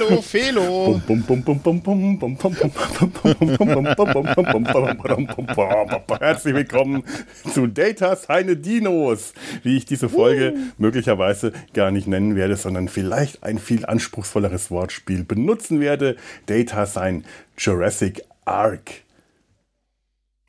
hallo Felo. Herzlich willkommen zu Data Seine Dinos, wie ich diese Folge möglicherweise gar nicht nennen werde, sondern vielleicht ein viel anspruchsvolleres Wortspiel benutzen werde. Data sein Jurassic Ark.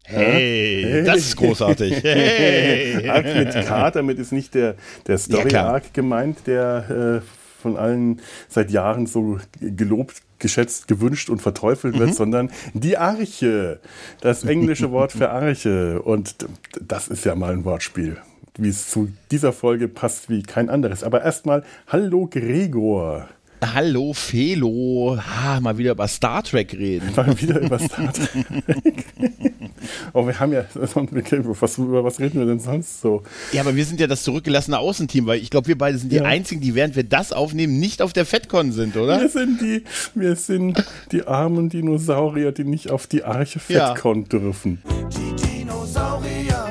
Hey, hey, das ist großartig. Hey. Arc mit K, damit ist nicht der, der Story-Arc ja, gemeint, der äh, von allen seit Jahren so gelobt, geschätzt, gewünscht und verteufelt wird, mhm. sondern die Arche. Das englische Wort für Arche. Und das ist ja mal ein Wortspiel, wie es zu dieser Folge passt wie kein anderes. Aber erstmal, hallo Gregor. Hallo Felo. Ah, mal wieder über Star Trek reden. Mal wieder über Star Trek. oh, wir haben ja, was, über was reden wir denn sonst so? Ja, aber wir sind ja das zurückgelassene Außenteam, weil ich glaube, wir beide sind die ja. einzigen, die während wir das aufnehmen, nicht auf der FedCon sind, oder? Wir sind die, wir sind die armen Dinosaurier, die nicht auf die Arche FedCon ja. dürfen. Die Dinosaurier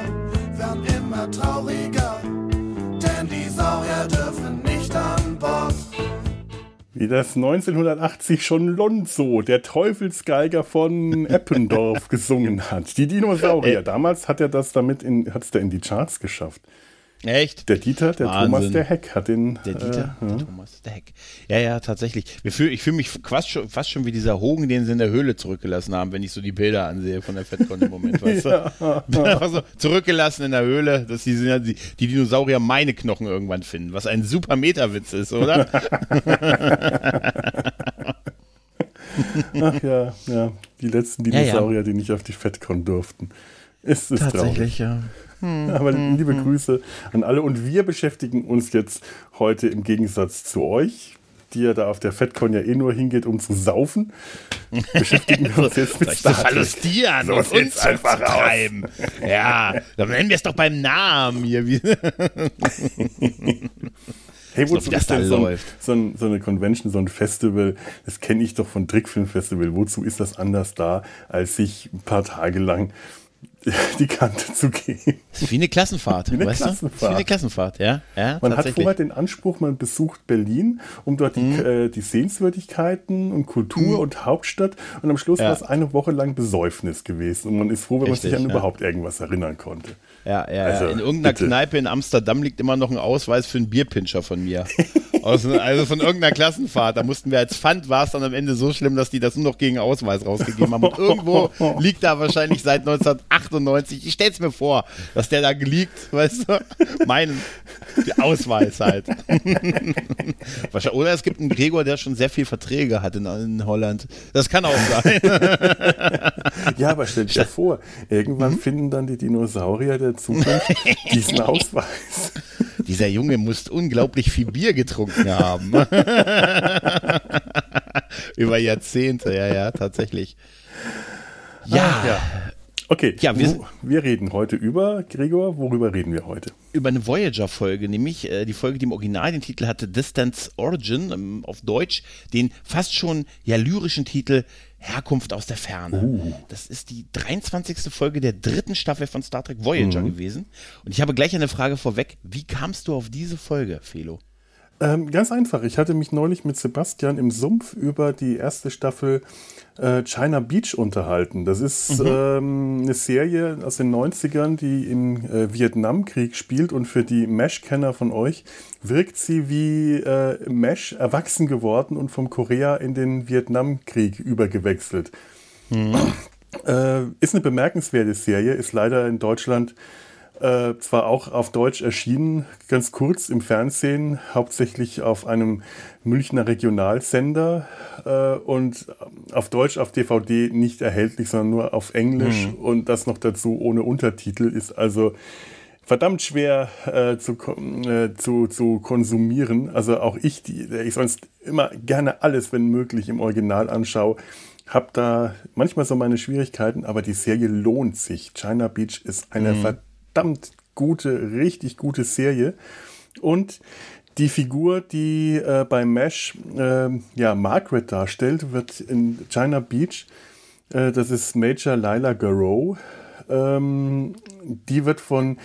werden immer trauriger, denn die Saurier dürfen. Wie das 1980 schon Lonzo, der Teufelsgeiger von Eppendorf, gesungen hat. Die Dinosaurier. Damals hat er das damit in, hat's der in die Charts geschafft. Echt? Der Dieter, der Wahnsinn. Thomas, der Heck hat den. Der Dieter, äh, der ja. Thomas, der Heck. Ja, ja, tatsächlich. Fühl, ich fühle mich fast schon, fast schon wie dieser Hogen, den sie in der Höhle zurückgelassen haben, wenn ich so die Bilder ansehe von der FedCon im Moment, weißt du? also, zurückgelassen in der Höhle, dass die, die, die Dinosaurier meine Knochen irgendwann finden, was ein super Meterwitz ist, oder? Ach ja, ja. Die letzten Dinosaurier, ja, ja. die nicht auf die FedCon durften. Ist es Tatsächlich, traurig. ja. Hm, Aber hm, liebe hm. Grüße an alle. Und wir beschäftigen uns jetzt heute im Gegensatz zu euch, die ja da auf der FedCon ja eh nur hingeht, um zu saufen, beschäftigen wir uns jetzt mit Star Trek. verlustieren so und uns einfach zu treiben. Ja, dann nennen wir es doch beim Namen hier. Hey, wozu ist denn so, ein, so, ein, so, eine Convention, so ein Festival? Das kenne ich doch von Trickfilm Festival. Wozu ist das anders da, als sich ein paar Tage lang die Kante zu gehen. Das ist wie eine Klassenfahrt, wie eine weißt Klassenfahrt. Du? Das ist wie eine Klassenfahrt, ja. ja man hat vorher den Anspruch, man besucht Berlin, um dort die, mhm. äh, die Sehenswürdigkeiten und Kultur mhm. und Hauptstadt und am Schluss ja. war es eine Woche lang Besäufnis gewesen und man ist froh, wenn Richtig, man sich an ja. überhaupt irgendwas erinnern konnte. Ja, ja, also, in irgendeiner bitte. Kneipe in Amsterdam liegt immer noch ein Ausweis für einen Bierpinscher von mir. Aus, also von irgendeiner Klassenfahrt. Da mussten wir als Pfand, war es dann am Ende so schlimm, dass die das nur noch gegen Ausweis rausgegeben haben. Und irgendwo liegt da wahrscheinlich seit 1998, ich stell's mir vor, dass der da liegt, weißt du, mein Ausweis halt. Oder es gibt einen Gregor, der schon sehr viel Verträge hat in, in Holland. Das kann auch sein. ja, aber stell dir vor, irgendwann mhm. finden dann die Dinosaurier der Zukunft diesen Ausweis. Dieser Junge muss unglaublich viel Bier getrunken haben. Über Jahrzehnte, ja, ja, tatsächlich. Ja. ja. Okay, ja, wir, wir, reden heute über, Gregor, worüber reden wir heute? Über eine Voyager-Folge, nämlich äh, die Folge, die im Original den Titel hatte, Distance Origin, ähm, auf Deutsch, den fast schon ja lyrischen Titel Herkunft aus der Ferne. Uh. Das ist die 23. Folge der dritten Staffel von Star Trek Voyager mhm. gewesen. Und ich habe gleich eine Frage vorweg. Wie kamst du auf diese Folge, Felo? Ähm, ganz einfach. Ich hatte mich neulich mit Sebastian im Sumpf über die erste Staffel äh, China Beach unterhalten. Das ist mhm. ähm, eine Serie aus den 90ern, die im äh, Vietnamkrieg spielt und für die Mesh-Kenner von euch wirkt sie wie äh, Mesh erwachsen geworden und vom Korea in den Vietnamkrieg übergewechselt. Mhm. Äh, ist eine bemerkenswerte Serie, ist leider in Deutschland Äh, zwar auch auf Deutsch erschienen, ganz kurz im Fernsehen, hauptsächlich auf einem Münchner Regionalsender äh, und auf Deutsch auf DVD nicht erhältlich, sondern nur auf Englisch mhm. und das noch dazu ohne Untertitel ist also verdammt schwer äh, zu, äh, zu, zu konsumieren. Also auch ich, die, der ich sonst immer gerne alles, wenn möglich, im Original anschaue, habe da manchmal so meine Schwierigkeiten, aber die Serie lohnt sich. China Beach ist eine mhm. verdammt gute, richtig gute Serie. Und die Figur, die äh, bei Mesh äh, ja, Margaret darstellt, wird in China Beach, äh, das ist Major Lila Garou, ähm, die wird von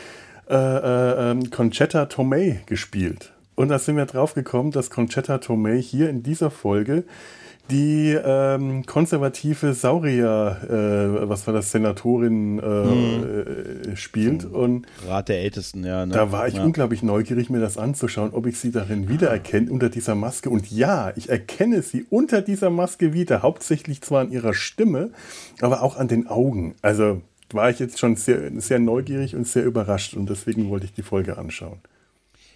äh, äh, ähm, Conchetta Tomei gespielt. Und da sind wir drauf gekommen, dass Conchetta Tomei hier in dieser Folge die ähm, konservative Saurier, äh, was war das, Senatorin äh, hm. äh, spielt. Und Rat der Ältesten, ja. Ne? Da war ich ja. unglaublich neugierig, mir das anzuschauen, ob ich sie darin wiedererkenne, unter dieser Maske. Und ja, ich erkenne sie unter dieser Maske wieder, hauptsächlich zwar an ihrer Stimme, aber auch an den Augen. Also war ich jetzt schon sehr, sehr neugierig und sehr überrascht und deswegen wollte ich die Folge anschauen.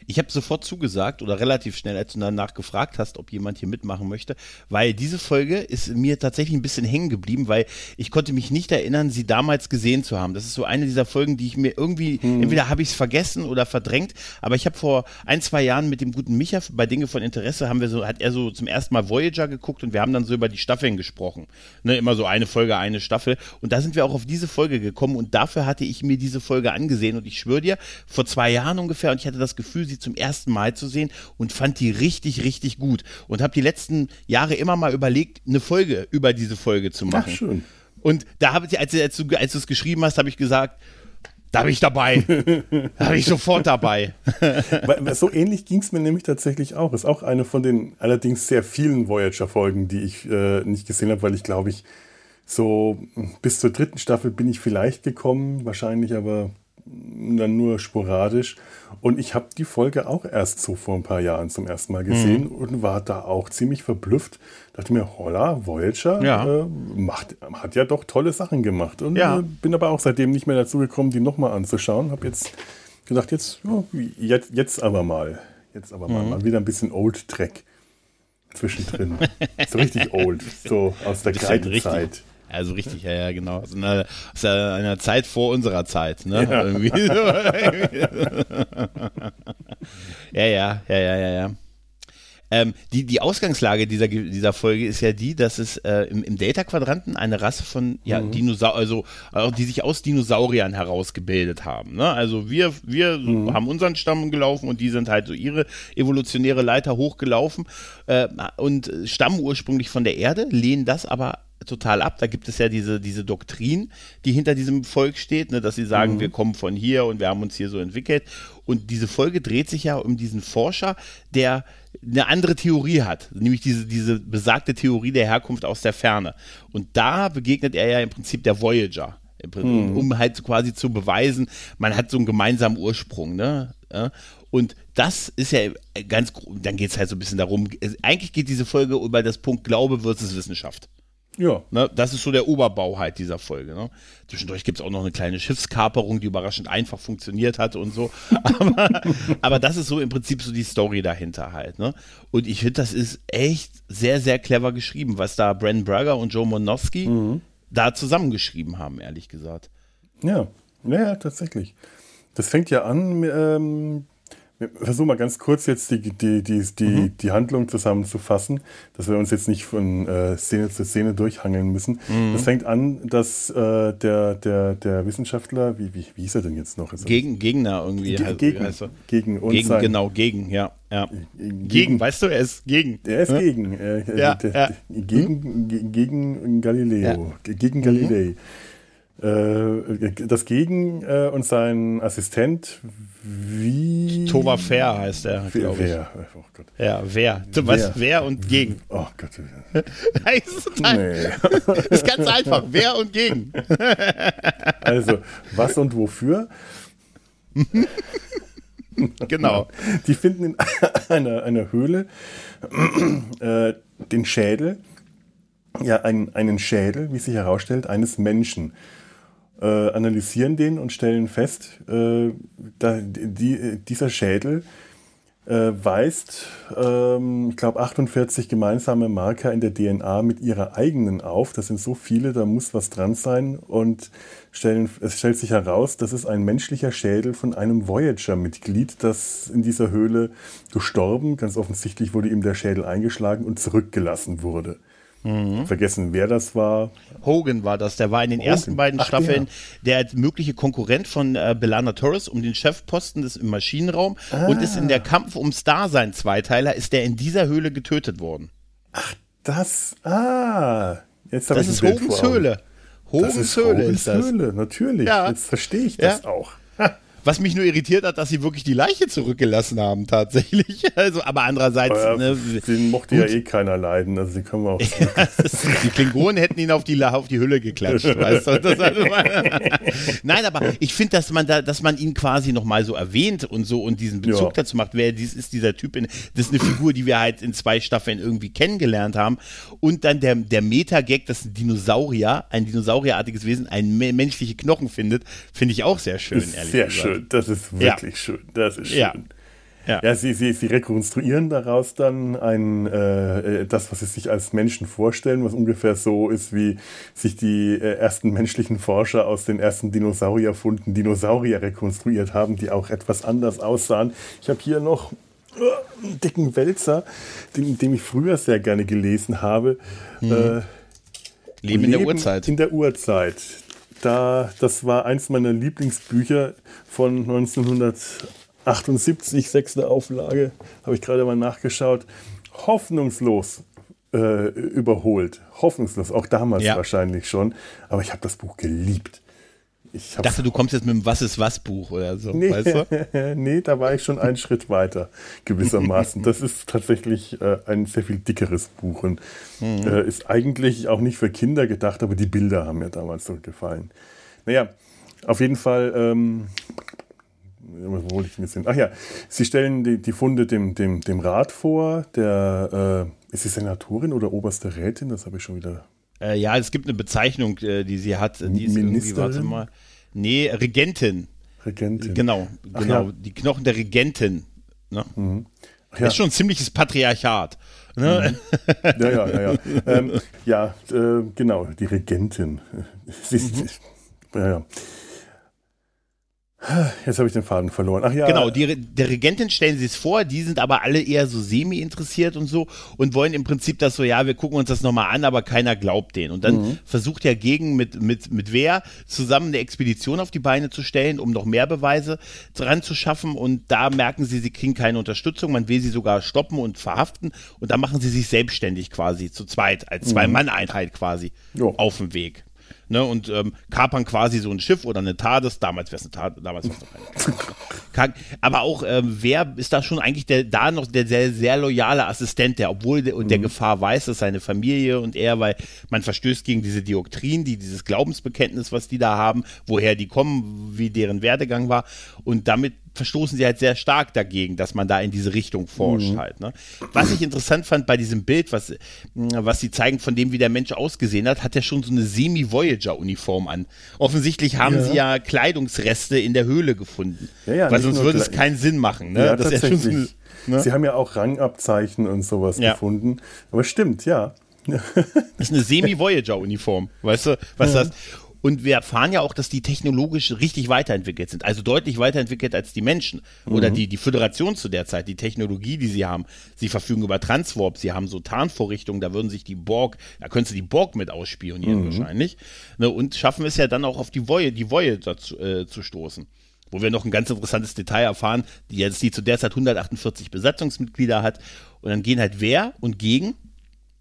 Ich habe sofort zugesagt oder relativ schnell, als du danach gefragt hast, ob jemand hier mitmachen möchte, weil diese Folge ist mir tatsächlich ein bisschen hängen geblieben, weil ich konnte mich nicht erinnern, sie damals gesehen zu haben. Das ist so eine dieser Folgen, die ich mir irgendwie, hm. entweder habe ich es vergessen oder verdrängt, aber ich habe vor ein, zwei Jahren mit dem guten Micha bei Dinge von Interesse haben wir so, hat er so zum ersten Mal Voyager geguckt und wir haben dann so über die Staffeln gesprochen. Ne, immer so eine Folge, eine Staffel. Und da sind wir auch auf diese Folge gekommen und dafür hatte ich mir diese Folge angesehen und ich schwöre dir, vor zwei Jahren ungefähr und ich hatte das Gefühl, sie zum ersten Mal zu sehen und fand die richtig, richtig gut. Und habe die letzten Jahre immer mal überlegt, eine Folge über diese Folge zu machen. Ach, schön. Und da habe ich, als, als du es geschrieben hast, habe ich gesagt, da bin ich dabei. da bin ich sofort dabei. so ähnlich ging es mir nämlich tatsächlich auch. Ist auch eine von den allerdings sehr vielen Voyager-Folgen, die ich äh, nicht gesehen habe, weil ich glaube ich so bis zur dritten Staffel bin ich vielleicht gekommen, wahrscheinlich aber dann nur sporadisch. Und ich habe die Folge auch erst so vor ein paar Jahren zum ersten Mal gesehen mhm. und war da auch ziemlich verblüfft. Dachte mir, holla, Voyager ja. äh, macht, hat ja doch tolle Sachen gemacht. Und ja. äh, bin aber auch seitdem nicht mehr dazu gekommen, die nochmal anzuschauen. Habe jetzt gedacht, jetzt, oh, jetzt, jetzt aber mal. Jetzt aber mal, mhm. mal wieder ein bisschen Old Track zwischendrin. so richtig old, so aus der Kreidezeit. Also richtig, ja, ja, genau. Aus einer, aus einer Zeit vor unserer Zeit, ne? Ja. ja, ja, ja, ja, ja, ja. Ähm, die, die Ausgangslage dieser, dieser Folge ist ja die, dass es äh, im, im Delta-Quadranten eine Rasse von ja, mhm. Dinosauriern, also äh, die sich aus Dinosauriern herausgebildet haben. Ne? Also wir, wir mhm. haben unseren Stamm gelaufen und die sind halt so ihre evolutionäre Leiter hochgelaufen äh, und stammen ursprünglich von der Erde, lehnen das aber total ab. Da gibt es ja diese, diese Doktrin, die hinter diesem Volk steht, ne, dass sie sagen, mhm. wir kommen von hier und wir haben uns hier so entwickelt. Und diese Folge dreht sich ja um diesen Forscher, der eine andere Theorie hat, nämlich diese, diese besagte Theorie der Herkunft aus der Ferne. Und da begegnet er ja im Prinzip der Voyager. Mhm. Um halt quasi zu beweisen, man hat so einen gemeinsamen Ursprung. Ne? Und das ist ja ganz, dann geht es halt so ein bisschen darum, eigentlich geht diese Folge über das Punkt Glaube versus Wissenschaft. Ja. Ne, das ist so der Oberbau halt dieser Folge. Ne? Zwischendurch gibt es auch noch eine kleine Schiffskaperung, die überraschend einfach funktioniert hat und so. Aber, aber das ist so im Prinzip so die Story dahinter halt. Ne? Und ich finde, das ist echt sehr, sehr clever geschrieben, was da Bren Berger und Joe Monowski mhm. da zusammengeschrieben haben, ehrlich gesagt. Ja, ja, tatsächlich. Das fängt ja an ähm, wir versuchen mal ganz kurz jetzt die, die, die, die, mhm. die Handlung zusammenzufassen, dass wir uns jetzt nicht von äh, Szene zu Szene durchhangeln müssen. Mhm. Das fängt an, dass äh, der, der, der Wissenschaftler, wie, wie, wie hieß er denn jetzt noch? Gegen, Gegner irgendwie. Ge gegen, heißt er. gegen uns. Gegen, genau, gegen, ja. ja. Gegen, gegen, weißt du, er ist gegen. Er ist gegen. Äh, ja, der, ja. Gegen, hm? gegen Galileo. Ja. Gegen Galilei. Mhm. Äh, das Gegen äh, und sein Assistent wie. Tova Fair heißt er, glaube ich. Wer? Oh Gott. Ja, wer. Was? Wer und gegen. Oh Gott. das ist, nee. ist ganz einfach. Wer und gegen. also, was und wofür? genau. Die finden in einer, einer Höhle äh, den Schädel, ja, einen, einen Schädel, wie sich herausstellt, eines Menschen. Äh, analysieren den und stellen fest, äh, da, die, dieser Schädel äh, weist, ähm, ich glaube, 48 gemeinsame Marker in der DNA mit ihrer eigenen auf. Das sind so viele, da muss was dran sein. Und stellen, es stellt sich heraus, das ist ein menschlicher Schädel von einem Voyager-Mitglied, das in dieser Höhle gestorben, ganz offensichtlich wurde ihm der Schädel eingeschlagen und zurückgelassen wurde. Mhm. Vergessen, wer das war. Hogan war das. Der war in den Hogan. ersten beiden Ach, Staffeln der. der mögliche Konkurrent von äh, Belana Torres um den Chefposten des im Maschinenraum ah. und ist in der Kampf ums Dasein Zweiteiler ist der in dieser Höhle getötet worden. Ach, das. Ah. Jetzt das ist Hogans Höhle. Hogans Höhle ist das. Höhle, natürlich. Ja. Jetzt verstehe ich das ja. auch. Was mich nur irritiert hat, dass sie wirklich die Leiche zurückgelassen haben, tatsächlich. Also, aber andererseits. Ja, ne, den mochte gut. ja eh keiner leiden, also die können wir auch. die Klingonen hätten ihn auf die, auf die Hülle geklatscht, weißt du? Also Nein, aber ich finde, dass man da, dass man ihn quasi nochmal so erwähnt und so und diesen Bezug ja. dazu macht, wer dies ist dieser Typ, in, das ist eine Figur, die wir halt in zwei Staffeln irgendwie kennengelernt haben. Und dann der, der Meta-Gag, dass ein Dinosaurier, ein dinosaurierartiges Wesen, ein menschliche Knochen findet, finde ich auch sehr schön, ehrlich sehr gesagt. Schön schön. Das ist wirklich ja. schön. Das ist schön. Ja. Ja. ja, sie, sie, sie rekonstruieren daraus dann ein, äh, das, was sie sich als Menschen vorstellen, was ungefähr so ist, wie sich die äh, ersten menschlichen Forscher aus den ersten Dinosaurierfunden Dinosaurier rekonstruiert haben, die auch etwas anders aussahen. Ich habe hier noch äh, einen dicken Wälzer, den, den ich früher sehr gerne gelesen habe. Mhm. Äh, Leben in der Urzeit. In der Urzeit da, das war eins meiner Lieblingsbücher von 1978, sechste Auflage, habe ich gerade mal nachgeschaut. Hoffnungslos äh, überholt. Hoffnungslos, auch damals ja. wahrscheinlich schon. Aber ich habe das Buch geliebt. Ich dachte, du kommst jetzt mit dem Was ist was Buch oder so, nee, weißt du? nee, da war ich schon einen Schritt weiter, gewissermaßen. Das ist tatsächlich äh, ein sehr viel dickeres Buch und mhm. äh, ist eigentlich auch nicht für Kinder gedacht, aber die Bilder haben mir damals so gefallen. Naja, auf jeden Fall, ähm, wo wollte ich denn jetzt hin? Ach ja, sie stellen die, die Funde dem, dem, dem Rat vor, der, äh, ist sie Senatorin oder oberste Rätin? Das habe ich schon wieder äh, ja, es gibt eine Bezeichnung, äh, die sie hat. Die ist irgendwie, warte mal. Nee, Regentin. Regentin. Genau, genau. Ja. Die Knochen der Regentin. Ne? Mhm. Ja. Das ist schon ein ziemliches Patriarchat. Ne? Mhm. Ja, ja, ja. Ja, ähm, ja äh, genau, die Regentin. Sie ist, mhm. Ja, ja. Jetzt habe ich den Faden verloren. Ach ja. Genau, die, der Regentin stellen sie es vor, die sind aber alle eher so semi-interessiert und so und wollen im Prinzip das so, ja, wir gucken uns das nochmal an, aber keiner glaubt denen. Und dann mhm. versucht ja gegen mit, mit, mit wer zusammen eine Expedition auf die Beine zu stellen, um noch mehr Beweise dran zu schaffen. Und da merken sie, sie kriegen keine Unterstützung, man will sie sogar stoppen und verhaften. Und da machen sie sich selbstständig quasi zu zweit, als Zwei-Mann-Einheit quasi jo. auf dem Weg ne, und ähm, kapern quasi so ein Schiff oder eine TARDIS, damals wäre es eine TARDIS, damals wäre es noch keine. Aber auch, ähm, wer ist da schon eigentlich der, da noch der sehr, sehr loyale Assistent, der, obwohl der, und der mhm. Gefahr weiß, dass seine Familie und er, weil man verstößt gegen diese Dioktrien, die, dieses Glaubensbekenntnis, was die da haben, woher die kommen, wie deren Werdegang war und damit verstoßen sie halt sehr stark dagegen, dass man da in diese Richtung forscht mhm. halt. Ne? Was ich interessant fand bei diesem Bild, was, was sie zeigen, von dem, wie der Mensch ausgesehen hat, hat er schon so eine Semi-Voyager-Uniform an. Offensichtlich haben ja. sie ja Kleidungsreste in der Höhle gefunden. Ja, ja, weil sonst würde es keinen Sinn machen. Ne? Ja, das tatsächlich. So eine, ne? Sie haben ja auch Rangabzeichen und sowas gefunden. Aber stimmt, ja. das ist eine Semi-Voyager-Uniform, weißt du, was das und wir erfahren ja auch, dass die technologisch richtig weiterentwickelt sind, also deutlich weiterentwickelt als die Menschen mhm. oder die, die Föderation zu der Zeit, die Technologie, die sie haben. Sie verfügen über Transwarp, sie haben so Tarnvorrichtungen, da würden sich die Borg, da könntest du die Borg mit ausspionieren mhm. wahrscheinlich. Ne, und schaffen es ja dann auch auf die Voyager, die Voyager zu, äh, zu stoßen wo wir noch ein ganz interessantes Detail erfahren, die jetzt die zu der Zeit 148 Besatzungsmitglieder hat. Und dann gehen halt wer und gegen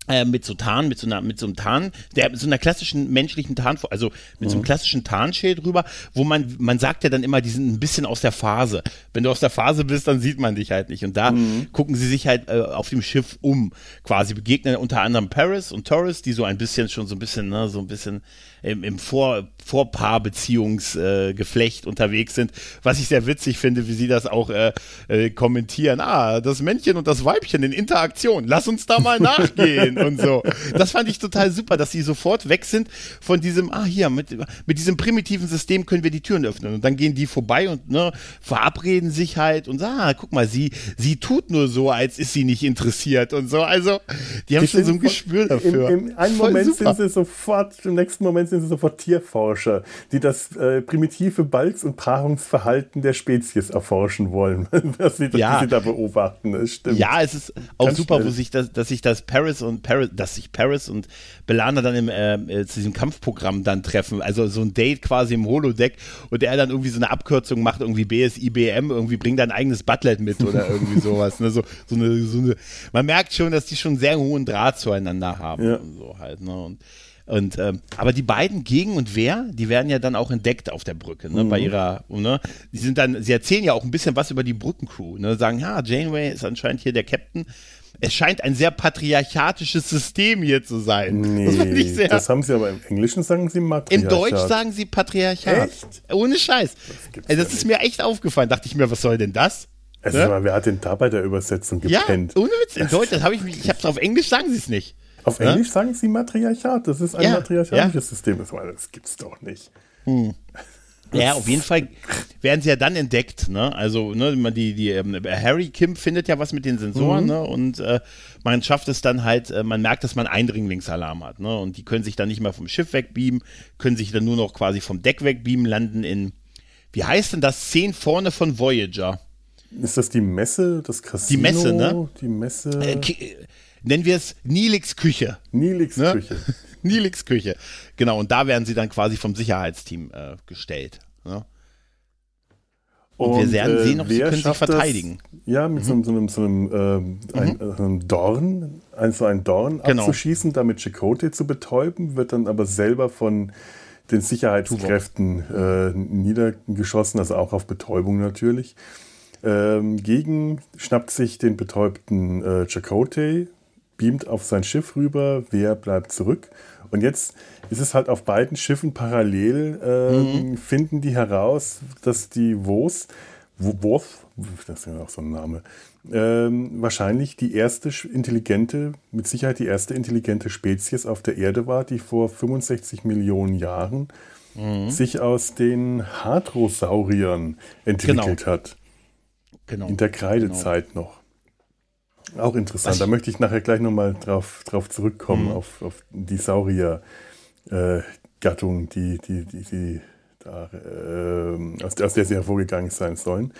äh, mit so Tarn, mit so einer, mit so einem Tarn, der mit so einer klassischen menschlichen Tarn, also mit so einem mhm. klassischen Tarnschild drüber, wo man, man sagt ja dann immer, die sind ein bisschen aus der Phase. Wenn du aus der Phase bist, dann sieht man dich halt nicht. Und da mhm. gucken sie sich halt äh, auf dem Schiff um, quasi begegnen unter anderem Paris und Torres, die so ein bisschen schon so ein bisschen, ne, so ein bisschen im, im Vor, Vorpaarbeziehungsgeflecht äh, unterwegs sind, was ich sehr witzig finde, wie sie das auch äh, äh, kommentieren. Ah, das Männchen und das Weibchen in Interaktion, lass uns da mal nachgehen und so. Das fand ich total super, dass sie sofort weg sind von diesem, ah hier, mit, mit diesem primitiven System können wir die Türen öffnen und dann gehen die vorbei und ne, verabreden sich halt und sagen, ah, guck mal, sie, sie tut nur so, als ist sie nicht interessiert und so. Also, die haben die schon so ein Gespür dafür. Im, im einen Moment super. sind sie sofort, im nächsten Moment sind sie sofort Tierforscher, die das äh, primitive Balz- und Paarungsverhalten der Spezies erforschen wollen, was sie, ja. sie da beobachten. Das stimmt. Ja, es ist auch Ganz super, wo sich das, dass sich das Paris und Paris, dass sich Paris und Belana dann im, äh, äh, zu diesem Kampfprogramm dann treffen. Also so ein Date quasi im Holodeck und er dann irgendwie so eine Abkürzung macht, irgendwie BSIBM, irgendwie bringt dein eigenes Butlet mit oder irgendwie sowas. Ne? So, so, eine, so eine, man merkt schon, dass die schon sehr hohen Draht zueinander haben ja. und so halt. Ne? Und, und ähm, aber die beiden gegen und wer, die werden ja dann auch entdeckt auf der Brücke, ne, mhm. bei ihrer, ne, die sind dann, sie erzählen ja auch ein bisschen was über die Brückencrew, ne, sagen, ja, Janeway ist anscheinend hier der Captain. Es scheint ein sehr patriarchatisches System hier zu sein. Nee, das, das haben sie aber im Englischen sagen sie Matriarchat. Im Deutsch sagen sie Patriarchat. Echt? Ohne Scheiß. Das, also das ist mir echt aufgefallen. Dachte ich mir, was soll denn das? Also, ja? wer hat denn da bei der Übersetzung gepennt? Ja, ohne Witz. In Deutsch, das habe ich, ich habe es auf Englisch sagen sie es nicht. Auf ja? Englisch sagen sie Matriarchat. Das ist ein ja, matriarchalisches ja. System. Das gibt's doch nicht. Hm. Ja, auf jeden Fall werden sie ja dann entdeckt, ne? Also, ne, die, die, ähm, Harry Kim findet ja was mit den Sensoren, mhm. ne? Und äh, man schafft es dann halt, äh, man merkt, dass man Eindringlingsalarm hat, ne? Und die können sich dann nicht mehr vom Schiff wegbeamen, können sich dann nur noch quasi vom Deck wegbeamen, landen in, wie heißt denn das, 10 vorne von Voyager? Ist das die Messe, das Casino? Die Messe, ne? Die Messe. Äh, nennen wir es Nilix Küche. Nilix ne? Küche. Nilix Küche. Genau, und da werden sie dann quasi vom Sicherheitsteam äh, gestellt. Ne? Und, und, wir werden äh, sehen, ob sie können sich verteidigen. Das, ja, mit mhm. so, einem, so einem, ähm, ein, mhm. einem Dorn, also ein Dorn genau. abzuschießen, damit Chakotay zu betäuben, wird dann aber selber von den Sicherheitskräften äh, niedergeschossen, also auch auf Betäubung natürlich. Ähm, gegen schnappt sich den betäubten äh, Chakotay, beamt auf sein Schiff rüber, wer bleibt zurück. Und jetzt ist es halt auf beiden Schiffen parallel, äh, mhm. finden die heraus, dass die Wos, Worf, das ist ja auch so ein Name, ähm, wahrscheinlich die erste intelligente, mit Sicherheit die erste intelligente Spezies auf der Erde war, die vor 65 Millionen Jahren mhm. sich aus den Hadrosauriern entwickelt genau. hat. Genau. In der Kreidezeit genau. noch. Auch interessant. Was da möchte ich nachher gleich nochmal drauf, drauf zurückkommen, mhm. auf, auf die Saurier-Gattung, äh, die, die, die, die da, äh, aus, aus der sie hervorgegangen sein sollen.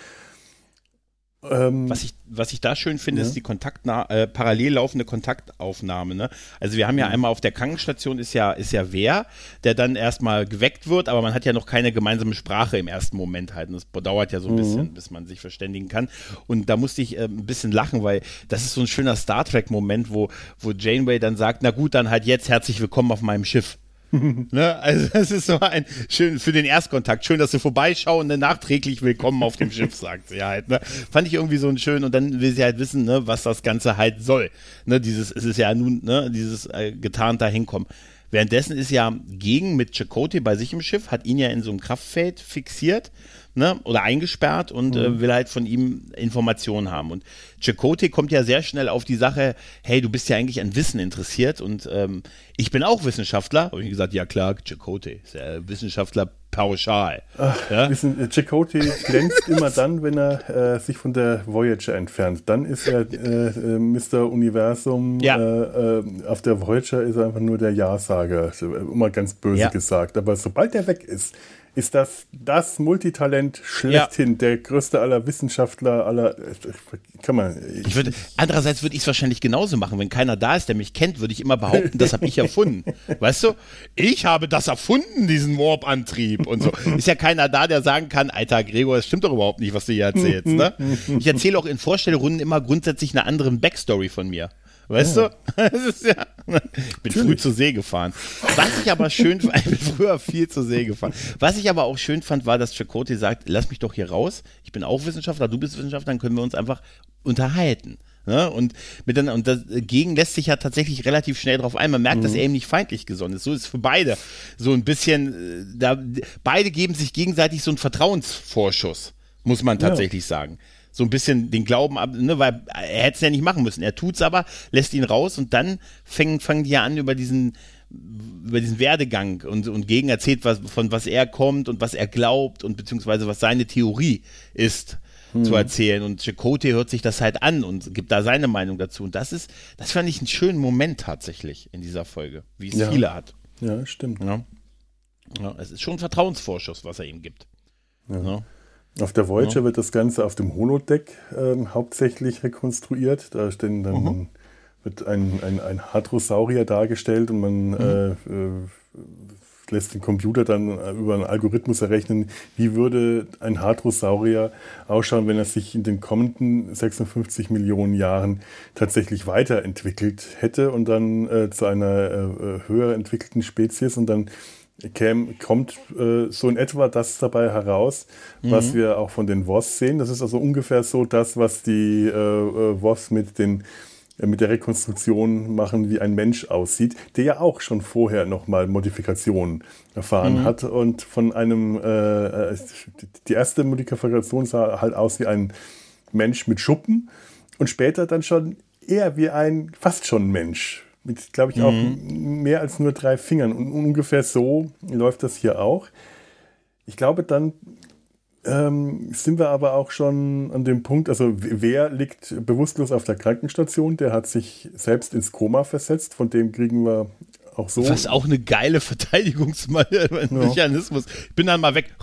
Ähm, was, ich, was ich da schön finde, ja. ist die Kontaktna äh, parallel laufende Kontaktaufnahme. Ne? Also wir haben ja mhm. einmal auf der Krankenstation ist ja, ist ja wer, der dann erstmal geweckt wird, aber man hat ja noch keine gemeinsame Sprache im ersten Moment halt. Und das dauert ja so ein mhm. bisschen, bis man sich verständigen kann. Und da musste ich äh, ein bisschen lachen, weil das ist so ein schöner Star Trek-Moment, wo, wo Janeway dann sagt, na gut, dann halt jetzt herzlich willkommen auf meinem Schiff. ne? Also das ist so ein schön für den Erstkontakt. Schön, dass sie vorbeischauen, ne? nachträglich willkommen auf dem Schiff, sagt sie halt. Ne? Fand ich irgendwie so ein schön und dann will sie halt wissen, ne, was das Ganze halt soll. Ne? Dieses, es ist ja nun, ne, dieses äh, getarnt dahinkommen. Währenddessen ist ja gegen mit Chakotay bei sich im Schiff, hat ihn ja in so einem Kraftfeld fixiert ne, oder eingesperrt und äh, mhm. äh, will halt von ihm Informationen haben. Und Chakotay kommt ja sehr schnell auf die Sache, hey, du bist ja eigentlich an Wissen interessiert und ähm, ich bin auch Wissenschaftler. Habe ich gesagt, ja klar, Chakotay ist ja Wissenschaftler pauschal. Ach, ja? wissen, äh, Chakotay glänzt immer dann, wenn er äh, sich von der Voyager entfernt. Dann ist er äh, äh Mr. Universum. Ja. Äh, auf der Voyager ist er einfach nur der Ja-Sager. Immer ganz böse ja. gesagt. Aber sobald er weg ist, ist das das Multitalent schlechthin, ja. der größte aller Wissenschaftler aller. Kann man. Ich, ich würde, andererseits würde ich es wahrscheinlich genauso machen. Wenn keiner da ist, der mich kennt, würde ich immer behaupten, das habe ich erfunden. weißt du? Ich habe das erfunden, diesen Warp-Antrieb und so. Ist ja keiner da, der sagen kann, Alter Gregor, das stimmt doch überhaupt nicht, was du hier erzählst. Ne? Ich erzähle auch in Vorstellrunden immer grundsätzlich eine andere Backstory von mir. Weißt ja. du? Ja, ich bin Natürlich. früh zur See gefahren. Was ich aber schön fand, ich bin früher viel zur See gefahren. Was ich aber auch schön fand, war, dass Chakotay sagt, lass mich doch hier raus. Ich bin auch Wissenschaftler, du bist Wissenschaftler, dann können wir uns einfach unterhalten. Ne? Und, mit dann, und dagegen lässt sich ja tatsächlich relativ schnell drauf ein. Man merkt, mhm. dass er ihm nicht feindlich gesonnen ist. So ist es für beide so ein bisschen, äh, da, beide geben sich gegenseitig so einen Vertrauensvorschuss, muss man tatsächlich ja. sagen so ein bisschen den Glauben ab, ne, weil er hätte es ja nicht machen müssen. Er tut es aber, lässt ihn raus und dann fangen, fangen die ja an über diesen über diesen Werdegang und, und gegen erzählt, was, von was er kommt und was er glaubt und beziehungsweise was seine Theorie ist hm. zu erzählen. Und Chakotay hört sich das halt an und gibt da seine Meinung dazu. Und das ist, das fand ich einen schönen Moment tatsächlich in dieser Folge, wie es ja. viele hat. Ja, stimmt. Ja. ja. es ist schon ein Vertrauensvorschuss, was er ihm gibt. Ja. Auf der Voyager wird das Ganze auf dem Holodeck äh, hauptsächlich rekonstruiert. Da stehen dann mhm. wird ein, ein, ein Hadrosaurier dargestellt und man mhm. äh, äh, lässt den Computer dann äh, über einen Algorithmus errechnen, wie würde ein Hadrosaurier ausschauen, wenn er sich in den kommenden 56 Millionen Jahren tatsächlich weiterentwickelt hätte und dann äh, zu einer äh, höher entwickelten Spezies und dann käme, kommt äh, so in etwa das dabei heraus, mhm. was wir auch von den WOS sehen. Das ist also ungefähr so das, was die äh, WOS mit den äh, mit der Rekonstruktion machen, wie ein Mensch aussieht, der ja auch schon vorher nochmal Modifikationen erfahren mhm. hat und von einem, äh, äh, die erste Modifikation sah halt aus wie ein Mensch mit Schuppen und später dann schon eher wie ein fast schon Mensch mit, glaube ich, auch mhm. mehr als nur drei Fingern und ungefähr so läuft das hier auch. Ich glaube, dann ähm, sind wir aber auch schon an dem Punkt, also wer liegt bewusstlos auf der Krankenstation? Der hat sich selbst ins Koma versetzt, von dem kriegen wir auch so. Was auch eine geile Verteidigungsmechanismus. Ja. Ich bin dann mal weg.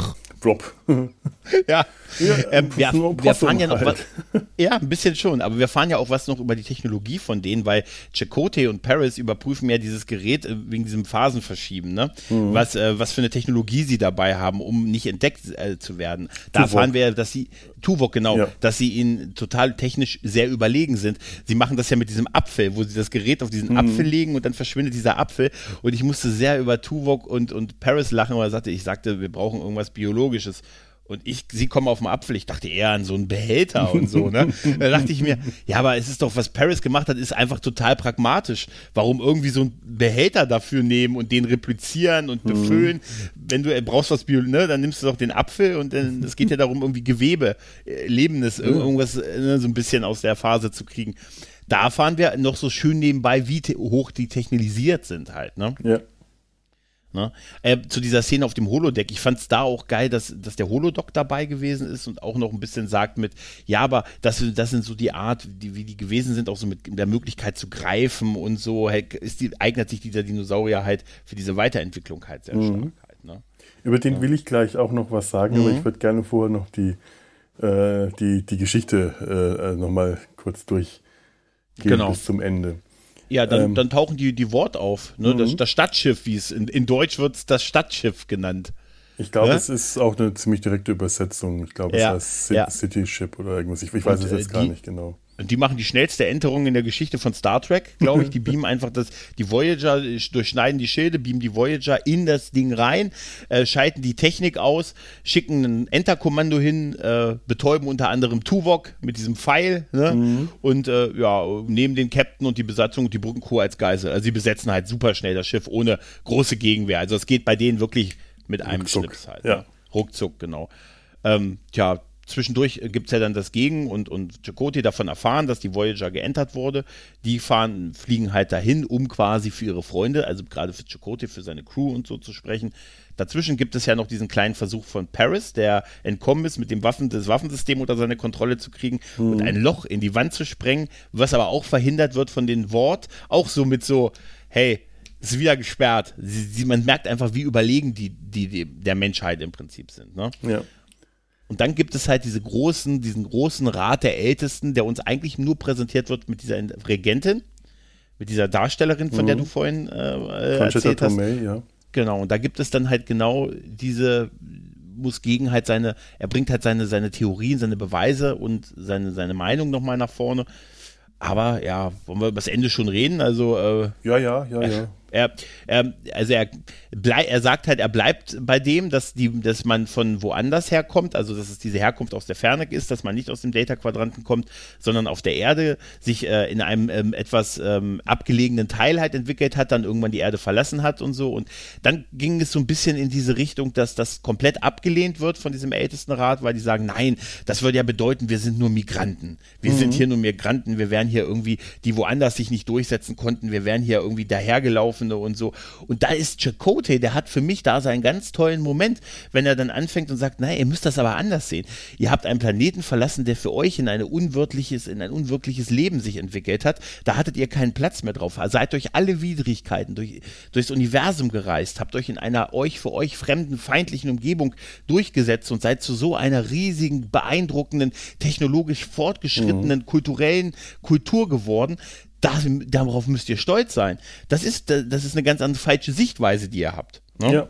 Drop. ja. ja ähm, wir, wir fahren ja noch halt. was, Ja, ein bisschen schon, aber wir fahren ja auch was noch über die Technologie von denen, weil Chakotay und Paris überprüfen ja dieses Gerät äh, wegen diesem Phasenverschieben, ne? Mhm. Was, äh, was für eine Technologie sie dabei haben, um nicht entdeckt äh, zu werden. Da Tuvok. fahren wir, dass sie, Tuvok genau, ja. dass sie ihnen total technisch sehr überlegen sind. Sie machen das ja mit diesem Apfel, wo sie das Gerät auf diesen mhm. Apfel legen und dann verschwindet dieser Apfel. Und ich musste sehr über Tuvok und, und Paris lachen, weil er sagte, ich sagte, wir brauchen irgendwas Biologisches. Und ich, sie kommen auf den Apfel. Ich dachte eher an so einen Behälter und so, ne? da dachte ich mir, ja, aber es ist doch, was Paris gemacht hat, ist einfach total pragmatisch. Warum irgendwie so einen Behälter dafür nehmen und den replizieren und befüllen? Mhm. Wenn du brauchst was Bio, ne, dann nimmst du doch den Apfel und dann, es geht ja darum, irgendwie Gewebe, äh, Lebendes, irgendwas ne, so ein bisschen aus der Phase zu kriegen. Da fahren wir noch so schön nebenbei, wie hoch die technisiert sind halt, ne? Ja. Ne? Äh, zu dieser Szene auf dem Holodeck. Ich fand es da auch geil, dass, dass der Holodoc dabei gewesen ist und auch noch ein bisschen sagt mit, ja, aber das, das sind so die Art, die, wie die gewesen sind, auch so mit der Möglichkeit zu greifen und so, ist die, eignet sich dieser Dinosaurier halt für diese Weiterentwicklung halt sehr mhm. stark. Halt, ne? Über den ja. will ich gleich auch noch was sagen, mhm. aber ich würde gerne vorher noch die, äh, die, die Geschichte äh, nochmal kurz durchgehen genau. bis zum Ende. Ja, dann, ähm, dann tauchen die, die Wort auf. Ne? Das, mhm. das, Stadtschiff, wie es in, in Deutsch wird es das Stadtschiff genannt. Ich glaube, ja? es ist auch eine ziemlich direkte Übersetzung. Ich glaube, ja. es heißt ja. City Ship oder irgendwas. Ich, ich weiß es jetzt äh, gar nicht genau. Die machen die schnellste Änderung in der Geschichte von Star Trek, glaube ich. Die beamen einfach das, die Voyager, durchschneiden die Schilde, beamen die Voyager in das Ding rein, äh, schalten die Technik aus, schicken ein Enter-Kommando hin, äh, betäuben unter anderem Tuvok mit diesem Pfeil ne? mhm. und äh, ja, nehmen den Captain und die Besatzung und die Brückencrew als Geisel. Also sie besetzen halt super schnell das Schiff ohne große Gegenwehr. Also es geht bei denen wirklich mit einem Ruckzuck. Schnips halt. Ja. Ne? Ruckzuck, genau. Ähm, tja, Zwischendurch gibt es ja dann das Gegen und, und Chakotay davon erfahren, dass die Voyager geentert wurde. Die fahren, fliegen halt dahin, um quasi für ihre Freunde, also gerade für Chakotay, für seine Crew und so zu sprechen. Dazwischen gibt es ja noch diesen kleinen Versuch von Paris, der entkommen ist, mit dem Waffen, das Waffensystem unter seine Kontrolle zu kriegen mhm. und ein Loch in die Wand zu sprengen, was aber auch verhindert wird von den Wort, auch so mit so, hey, ist wieder gesperrt. Sie, sie, man merkt einfach, wie überlegen die, die, die der Menschheit im Prinzip sind. Ne? Ja. Und dann gibt es halt diese großen, diesen großen Rat der Ältesten, der uns eigentlich nur präsentiert wird mit dieser Regentin, mit dieser Darstellerin, von mhm. der du vorhin äh, erzählt hast. Tomei, ja. Genau, und da gibt es dann halt genau diese, muss gegen halt seine, er bringt halt seine, seine Theorien, seine Beweise und seine, seine Meinung nochmal nach vorne. Aber ja, wollen wir über das Ende schon reden? Also, äh, ja, ja, ja, ja. Er, er, also er, blei, er sagt halt, er bleibt bei dem, dass, die, dass man von woanders herkommt, also dass es diese Herkunft aus der Ferne ist, dass man nicht aus dem Data-Quadranten kommt, sondern auf der Erde sich äh, in einem ähm, etwas ähm, abgelegenen Teil halt entwickelt hat, dann irgendwann die Erde verlassen hat und so. Und dann ging es so ein bisschen in diese Richtung, dass das komplett abgelehnt wird von diesem Ältestenrat, weil die sagen, nein, das würde ja bedeuten, wir sind nur Migranten. Wir mhm. sind hier nur Migranten, wir wären hier irgendwie, die woanders sich nicht durchsetzen konnten, wir wären hier irgendwie dahergelaufen Laufende und so. Und da ist Chakotay, der hat für mich da seinen ganz tollen Moment, wenn er dann anfängt und sagt, naja, ihr müsst das aber anders sehen. Ihr habt einen Planeten verlassen, der für euch in, eine unwirkliches, in ein unwirkliches Leben sich entwickelt hat. Da hattet ihr keinen Platz mehr drauf. Seid durch alle Widrigkeiten, durch, durchs Universum gereist, habt euch in einer euch für euch fremden, feindlichen Umgebung durchgesetzt und seid zu so einer riesigen, beeindruckenden, technologisch fortgeschrittenen, mhm. kulturellen Kultur geworden, das, darauf müsst ihr stolz sein. Das ist, das ist eine ganz andere falsche Sichtweise, die ihr habt. Ne? Ja.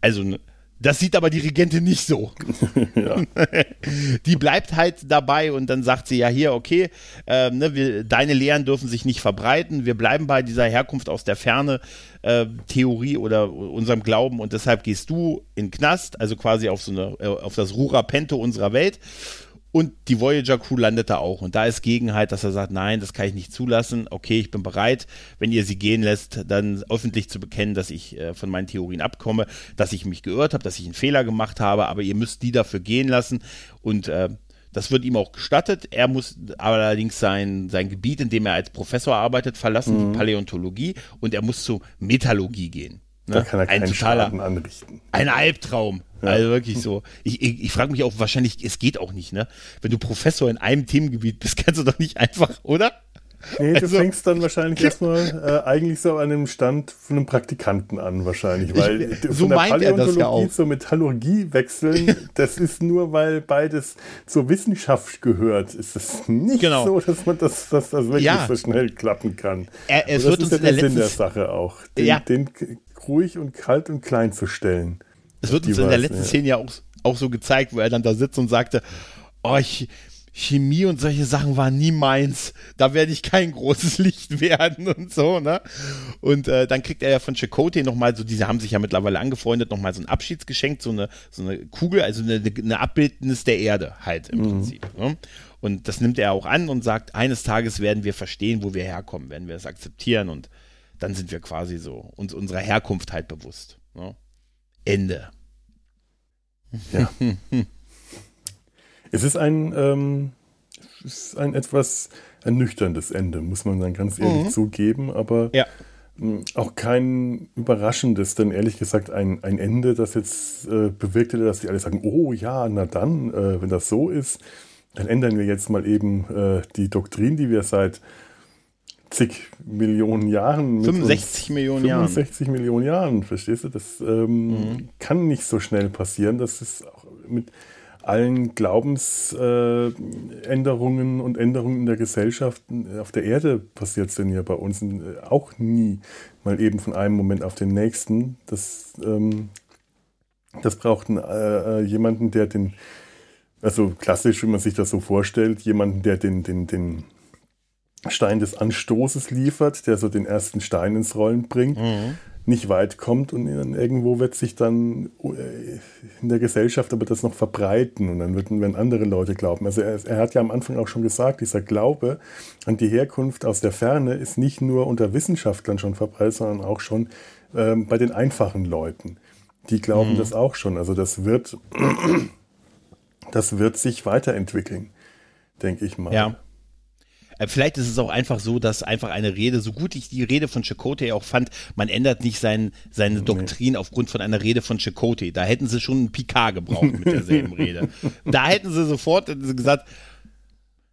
Also, ne, das sieht aber die Regentin nicht so. die bleibt halt dabei und dann sagt sie ja hier, okay, äh, ne, wir, deine Lehren dürfen sich nicht verbreiten. Wir bleiben bei dieser Herkunft aus der Ferne äh, Theorie oder unserem Glauben und deshalb gehst du in Knast, also quasi auf so eine, äh, auf das Rura Pento unserer Welt und die Voyager Crew landet da auch. Und da ist Gegenheit, dass er sagt, nein, das kann ich nicht zulassen. Okay, ich bin bereit, wenn ihr sie gehen lässt, dann öffentlich zu bekennen, dass ich äh, von meinen Theorien abkomme, dass ich mich geirrt habe, dass ich einen Fehler gemacht habe, aber ihr müsst die dafür gehen lassen. Und äh, das wird ihm auch gestattet. Er muss allerdings sein, sein Gebiet, in dem er als Professor arbeitet, verlassen, mhm. die Paläontologie, und er muss zur Metallurgie gehen. Ne? Da kann er keinen ein totaler, Schaden anrichten. Ein Albtraum. Ja. Also wirklich so. Ich, ich, ich frage mich auch wahrscheinlich, es geht auch nicht, ne? Wenn du Professor in einem Themengebiet bist, kannst du doch nicht einfach, oder? Nee, du also, fängst dann wahrscheinlich erstmal äh, eigentlich so an einem Stand von einem Praktikanten an, wahrscheinlich. Weil ich, so von der Paläontologie ja zur Metallurgie wechseln, das ist nur, weil beides zur Wissenschaft gehört. Ist es nicht genau. so, dass man das, dass das wirklich ja. so schnell klappen kann. Er, es wird das ist uns ja der Sinn der Sache auch. Den, ja. den ruhig und kalt und klein zu stellen. Es wird uns in der letzten ja. Szene ja auch, auch so gezeigt, wo er dann da sitzt und sagte, oh, ich, Chemie und solche Sachen waren nie meins. Da werde ich kein großes Licht werden und so, ne? Und äh, dann kriegt er ja von Chakotay nochmal so, diese haben sich ja mittlerweile angefreundet, nochmal so ein Abschiedsgeschenk, so eine, so eine Kugel, also eine, eine Abbildnis der Erde halt im mhm. Prinzip. Ne? Und das nimmt er auch an und sagt, eines Tages werden wir verstehen, wo wir herkommen, werden wir es akzeptieren und dann sind wir quasi so uns unserer Herkunft halt bewusst. Ne? Ende. Ja. es ist ein, ähm, es ist ein etwas ernüchterndes Ende, muss man dann ganz ehrlich mhm. zugeben, aber ja. Hm, auch kein überraschendes, denn ehrlich gesagt ein, ein Ende, das jetzt äh, bewirkte, dass die alle sagen, oh ja, na dann, äh, wenn das so ist, dann ändern wir jetzt mal eben äh, die Doktrin, die wir seit zig Millionen Jahren. 65 Millionen 65 Jahren. Millionen Jahren, verstehst du? Das ähm, mhm. kann nicht so schnell passieren. Das ist auch mit allen Glaubensänderungen äh, und Änderungen in der Gesellschaft äh, auf der Erde passiert sind ja bei uns äh, auch nie mal eben von einem Moment auf den nächsten. Das, ähm, das braucht einen, äh, jemanden, der den, also klassisch, wie man sich das so vorstellt, jemanden, der den, den, den Stein des Anstoßes liefert, der so den ersten Stein ins Rollen bringt, mhm. nicht weit kommt und irgendwo wird sich dann äh, in der Gesellschaft aber das noch verbreiten und dann werden andere Leute glauben. Also er, er, hat ja am Anfang auch schon gesagt, dieser Glaube an die Herkunft aus der Ferne ist nicht nur unter Wissenschaftlern schon verbreitet, sondern auch schon ähm, bei den einfachen Leuten. Die glauben mhm. das auch schon. Also das wird, das wird sich weiterentwickeln, denke ich mal. Ja. Äh, vielleicht ist es auch einfach so, dass einfach eine Rede, so gut ich die Rede von Chakotay auch fand, man ändert nicht sein, seine Doktrin nee. aufgrund von einer Rede von Chakotay. Da hätten sie schon einen Picard gebraucht mit derselben Rede. Da hätten sie sofort gesagt,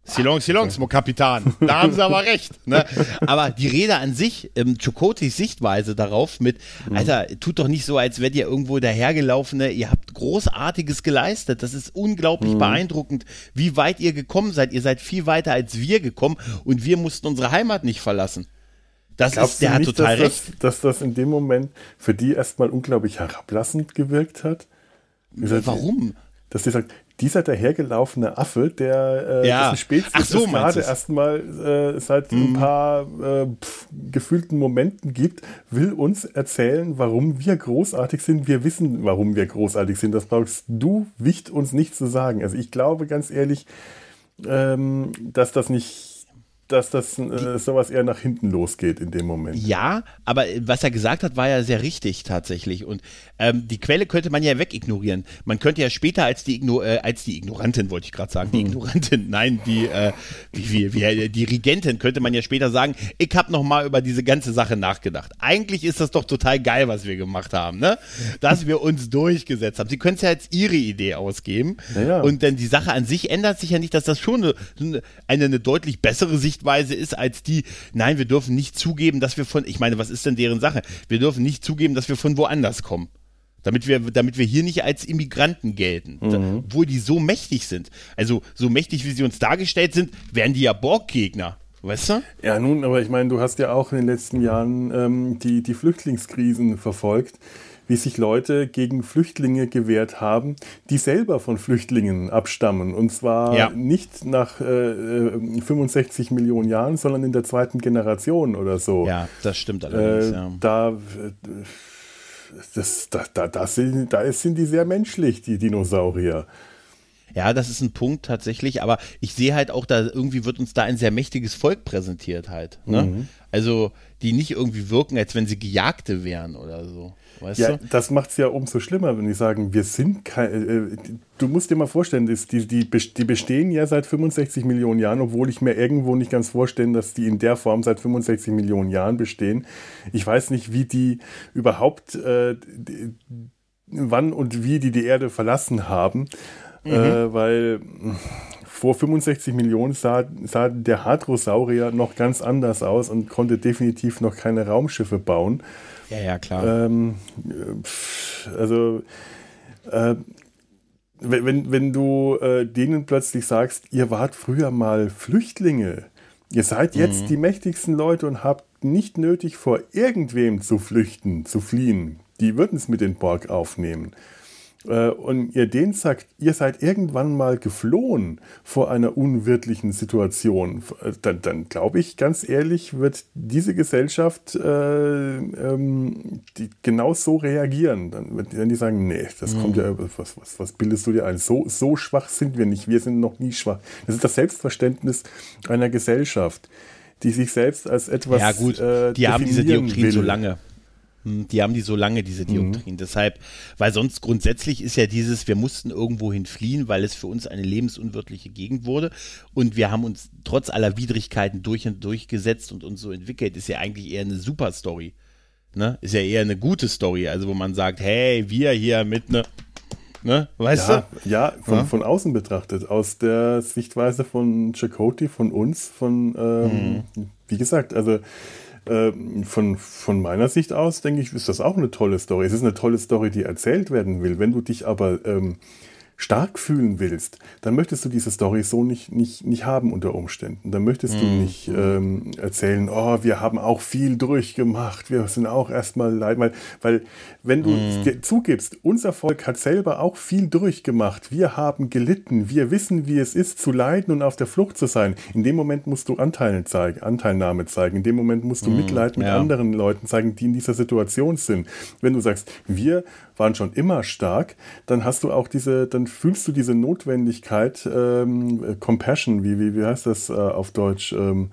Silence, silence, mon Kapitan. Da haben sie aber recht. Ne? Aber die Rede an sich, ähm, Chokotis Sichtweise darauf mit, mhm. Alter, tut doch nicht so, als wärt ihr irgendwo dahergelaufene, ihr habt Großartiges geleistet. Das ist unglaublich mhm. beeindruckend, wie weit ihr gekommen seid. Ihr seid viel weiter als wir gekommen und wir mussten unsere Heimat nicht verlassen. Das Glaubst ist, der hat nicht, total dass recht. Das, dass das in dem Moment für die erstmal unglaublich herablassend gewirkt hat? Gesagt, Warum? Dass sie sagt, dieser dahergelaufene Affe, der äh, ja. Spezies so, gerade erstmal äh, seit mhm. ein paar äh, pf, gefühlten Momenten gibt, will uns erzählen, warum wir großartig sind. Wir wissen, warum wir großartig sind. Das brauchst du, Wicht, uns nicht zu sagen. Also ich glaube ganz ehrlich, ähm, dass das nicht dass das äh, sowas eher nach hinten losgeht in dem Moment. Ja, aber was er gesagt hat, war ja sehr richtig tatsächlich. Und ähm, die Quelle könnte man ja wegignorieren. Man könnte ja später als die, Igno äh, als die Ignorantin, wollte ich gerade sagen, die hm. Ignorantin, nein, die, äh, wie, wie, wie, die Regentin könnte man ja später sagen, ich habe noch mal über diese ganze Sache nachgedacht. Eigentlich ist das doch total geil, was wir gemacht haben, ne? Dass wir uns durchgesetzt haben. Sie können es ja als ihre Idee ausgeben. Ja. Und denn die Sache an sich ändert sich ja nicht, dass das schon eine, eine, eine deutlich bessere Sicht Sichtweise ist als die, nein, wir dürfen nicht zugeben, dass wir von, ich meine, was ist denn deren Sache? Wir dürfen nicht zugeben, dass wir von woanders kommen. Damit wir, damit wir hier nicht als Immigranten gelten, mhm. obwohl die so mächtig sind. Also so mächtig, wie sie uns dargestellt sind, wären die ja Borggegner. Weißt du? Ja, nun, aber ich meine, du hast ja auch in den letzten Jahren ähm, die, die Flüchtlingskrisen verfolgt wie sich Leute gegen Flüchtlinge gewehrt haben, die selber von Flüchtlingen abstammen. Und zwar ja. nicht nach äh, 65 Millionen Jahren, sondern in der zweiten Generation oder so. Ja, das stimmt allerdings. Äh, ja. Da. Das, da, da, da, sind, da sind die sehr menschlich, die Dinosaurier. Ja, das ist ein Punkt tatsächlich, aber ich sehe halt auch, da irgendwie wird uns da ein sehr mächtiges Volk präsentiert halt. Ne? Mhm. Also, die nicht irgendwie wirken, als wenn sie Gejagte wären oder so. Weißt ja, du? das macht es ja umso schlimmer, wenn die sagen, wir sind kein. Äh, du musst dir mal vorstellen, die, die, die bestehen ja seit 65 Millionen Jahren, obwohl ich mir irgendwo nicht ganz vorstellen, dass die in der Form seit 65 Millionen Jahren bestehen. Ich weiß nicht, wie die überhaupt, äh, die, wann und wie die die Erde verlassen haben, mhm. äh, weil vor 65 Millionen sah, sah der Hadrosaurier noch ganz anders aus und konnte definitiv noch keine Raumschiffe bauen. Ja, ja, klar. Ähm, also, äh, wenn, wenn du äh, denen plötzlich sagst, ihr wart früher mal Flüchtlinge, ihr seid jetzt mhm. die mächtigsten Leute und habt nicht nötig, vor irgendwem zu flüchten, zu fliehen, die würden es mit den Borg aufnehmen. Äh, und ihr denen sagt, ihr seid irgendwann mal geflohen vor einer unwirtlichen Situation, äh, dann, dann glaube ich, ganz ehrlich, wird diese Gesellschaft äh, ähm, die genau so reagieren. Dann werden die sagen, nee, das mhm. kommt ja, was, was, was bildest du dir ein? So, so schwach sind wir nicht, wir sind noch nie schwach. Das ist das Selbstverständnis einer Gesellschaft, die sich selbst als etwas. Ja, gut, äh, die haben diese Dioptrien so lange. Hm, die haben die so lange, diese Dioptrien. Mhm. Deshalb, weil sonst grundsätzlich ist ja dieses, wir mussten irgendwohin fliehen, weil es für uns eine lebensunwirtliche Gegend wurde. Und wir haben uns trotz aller Widrigkeiten durch und durch gesetzt und uns so entwickelt, ist ja eigentlich eher eine super Story. Ne? Ist ja eher eine gute Story. Also, wo man sagt, hey, wir hier mit ne. Ne? Weißt ja, du? Ja, von, ja, von außen betrachtet, aus der Sichtweise von Chakoti, von uns, von, ähm, mhm. wie gesagt, also von, von meiner Sicht aus, denke ich, ist das auch eine tolle Story. Es ist eine tolle Story, die erzählt werden will. Wenn du dich aber ähm, stark fühlen willst, dann möchtest du diese Story so nicht, nicht, nicht haben unter Umständen. Dann möchtest mhm. du nicht ähm, erzählen, oh, wir haben auch viel durchgemacht, wir sind auch erstmal leid, weil, weil wenn du mhm. zugibst, unser Volk hat selber auch viel durchgemacht, wir haben gelitten, wir wissen, wie es ist, zu leiden und auf der Flucht zu sein. In dem Moment musst du Anteil zeigen, Anteilnahme zeigen, in dem Moment musst du mhm. Mitleid mit ja. anderen Leuten zeigen, die in dieser Situation sind. Wenn du sagst, wir waren schon immer stark, dann hast du auch diese, dann fühlst du diese Notwendigkeit, ähm, Compassion, wie, wie, wie heißt das äh, auf Deutsch? Ähm,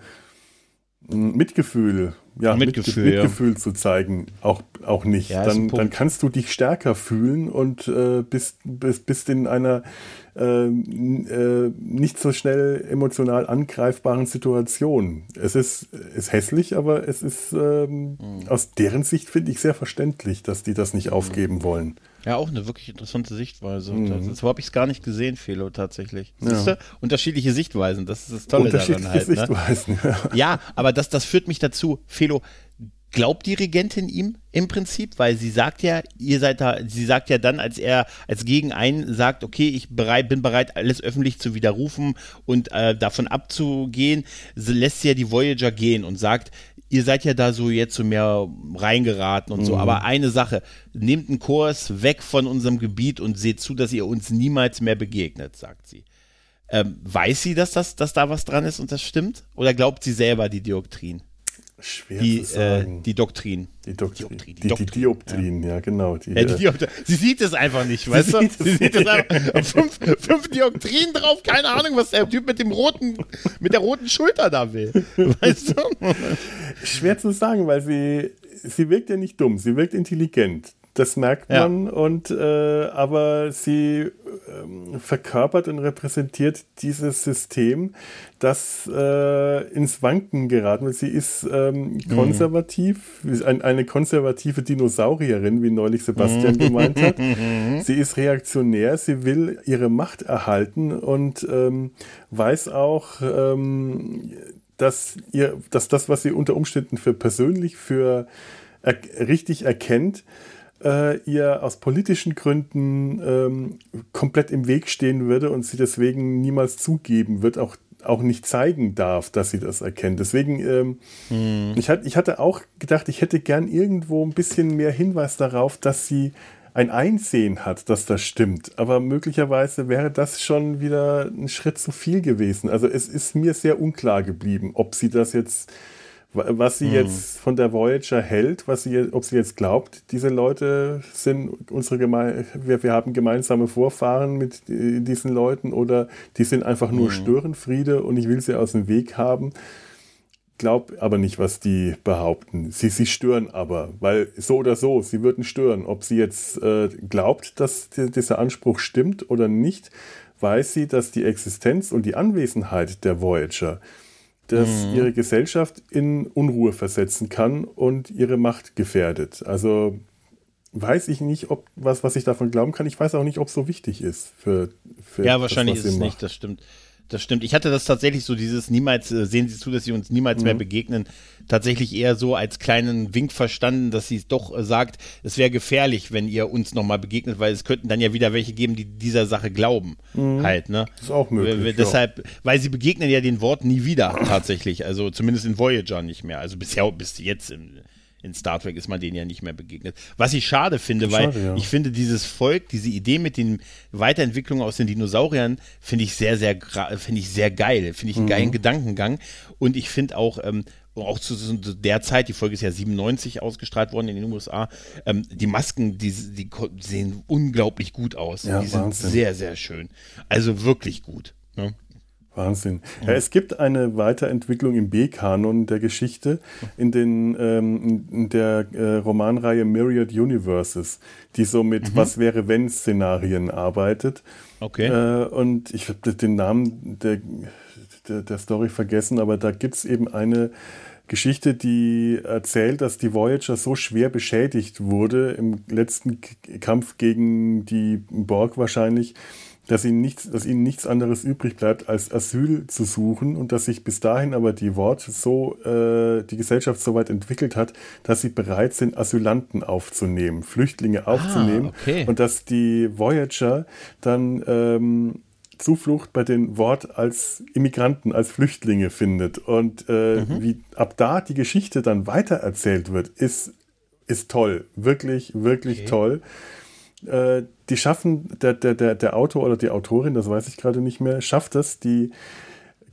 Mitgefühl, ja, Mitgefühl, Mit, Mitgefühl ja. zu zeigen, auch, auch nicht. Ja, dann, dann kannst du dich stärker fühlen und äh, bist, bist, bist in einer äh, äh, nicht so schnell emotional angreifbaren Situation. Es ist, ist hässlich, aber es ist ähm, mhm. aus deren Sicht, finde ich, sehr verständlich, dass die das nicht mhm. aufgeben wollen. Ja, auch eine wirklich interessante Sichtweise. Mhm. so habe ich es gar nicht gesehen, Felo, tatsächlich. Ja. Siehst du? Unterschiedliche Sichtweisen, das ist das Tolle Unterschiedliche daran halt. Ne? Sichtweisen, ne? ja. ja, aber das, das führt mich dazu, Felo, glaubt die Regentin ihm im Prinzip, weil sie sagt ja, ihr seid da, sie sagt ja dann, als er als Gegenein sagt, okay, ich bereit, bin bereit, alles öffentlich zu widerrufen und äh, davon abzugehen, lässt sie ja die Voyager gehen und sagt, ihr seid ja da so jetzt so mehr reingeraten und mhm. so, aber eine Sache, nehmt einen Kurs weg von unserem Gebiet und seht zu, dass ihr uns niemals mehr begegnet, sagt sie. Ähm, weiß sie, dass, das, dass da was dran ist und das stimmt? Oder glaubt sie selber die Doktrin? Schwer die, zu sagen. Äh, die Doktrin. Die Doktrin. Die, die, die Dioptrien, ja. ja, genau. Die, ja, die äh, sie sieht es einfach nicht, weißt du? Sie sieht es einfach. Fünf, fünf Dioptrien drauf, keine Ahnung, was der Typ mit dem roten, mit der roten Schulter da will. Weißt du? Schwer zu sagen, weil sie, sie wirkt ja nicht dumm, sie wirkt intelligent. Das merkt man ja. und äh, aber sie ähm, verkörpert und repräsentiert dieses System, das äh, ins Wanken geraten wird. Sie ist ähm, mhm. konservativ, mhm. ein, eine konservative Dinosaurierin, wie neulich Sebastian gemeint hat. Sie ist reaktionär, sie will ihre Macht erhalten und ähm, weiß auch, ähm, dass, ihr, dass das, was sie unter Umständen für persönlich für er richtig erkennt, äh, ihr aus politischen Gründen ähm, komplett im Weg stehen würde und sie deswegen niemals zugeben wird, auch, auch nicht zeigen darf, dass sie das erkennt. Deswegen, ähm, hm. ich, hat, ich hatte auch gedacht, ich hätte gern irgendwo ein bisschen mehr Hinweis darauf, dass sie ein Einsehen hat, dass das stimmt. Aber möglicherweise wäre das schon wieder ein Schritt zu viel gewesen. Also es ist mir sehr unklar geblieben, ob sie das jetzt was sie hm. jetzt von der Voyager hält, was sie, ob sie jetzt glaubt, diese Leute sind unsere Geme wir, wir haben gemeinsame Vorfahren mit diesen Leuten oder die sind einfach nur hm. Störenfriede und ich will sie aus dem Weg haben. Glaub aber nicht, was die behaupten. Sie, sie stören aber, weil so oder so, sie würden stören. Ob sie jetzt äh, glaubt, dass die, dieser Anspruch stimmt oder nicht, weiß sie, dass die Existenz und die Anwesenheit der Voyager das mhm. ihre Gesellschaft in Unruhe versetzen kann und ihre Macht gefährdet. Also weiß ich nicht, ob was, was ich davon glauben kann. Ich weiß auch nicht, ob es so wichtig ist für, für Ja, wahrscheinlich das, ist es macht. nicht, das stimmt. Das stimmt. Ich hatte das tatsächlich so, dieses niemals, äh, sehen Sie zu, dass Sie uns niemals mhm. mehr begegnen, tatsächlich eher so als kleinen Wink verstanden, dass sie doch äh, sagt, es wäre gefährlich, wenn ihr uns nochmal begegnet, weil es könnten dann ja wieder welche geben, die dieser Sache glauben. Mhm. Halt, ne? Das ist auch möglich. Deshalb, ja. weil sie begegnen ja den Wort nie wieder, tatsächlich. Also zumindest in Voyager nicht mehr. Also bisher, bis jetzt im, in Star Trek ist man denen ja nicht mehr begegnet. Was ich schade finde, schade, weil ja. ich finde dieses Volk, diese Idee mit den Weiterentwicklungen aus den Dinosauriern, finde ich sehr, sehr, finde ich sehr geil. Finde ich einen mhm. geilen Gedankengang. Und ich finde auch, ähm, auch zu, zu, der Zeit, die Folge ist ja 97 ausgestrahlt worden in den USA, ähm, die Masken, die, die, sehen unglaublich gut aus. Ja, die sind Wahnsinn. sehr, sehr schön. Also wirklich gut. Ne? Wahnsinn. Ja, es gibt eine Weiterentwicklung im B-Kanon der Geschichte in, den, ähm, in der äh, Romanreihe Myriad Universes, die so mit mhm. Was wäre wenn Szenarien arbeitet. Okay. Äh, und ich habe den Namen der, der, der, Story vergessen, aber da gibt es eben eine Geschichte, die erzählt, dass die Voyager so schwer beschädigt wurde im letzten Kampf gegen die Borg wahrscheinlich, dass ihnen, nichts, dass ihnen nichts anderes übrig bleibt, als Asyl zu suchen und dass sich bis dahin aber die Wort so, äh, die Gesellschaft so weit entwickelt hat, dass sie bereit sind, Asylanten aufzunehmen, Flüchtlinge ah, aufzunehmen ah, okay. und dass die Voyager dann ähm, Zuflucht bei den Wort als Immigranten, als Flüchtlinge findet. Und äh, mhm. wie ab da die Geschichte dann weitererzählt wird, ist, ist toll. Wirklich, wirklich okay. toll. Äh, die schaffen, der, der, der, der Autor oder die Autorin, das weiß ich gerade nicht mehr, schafft es, die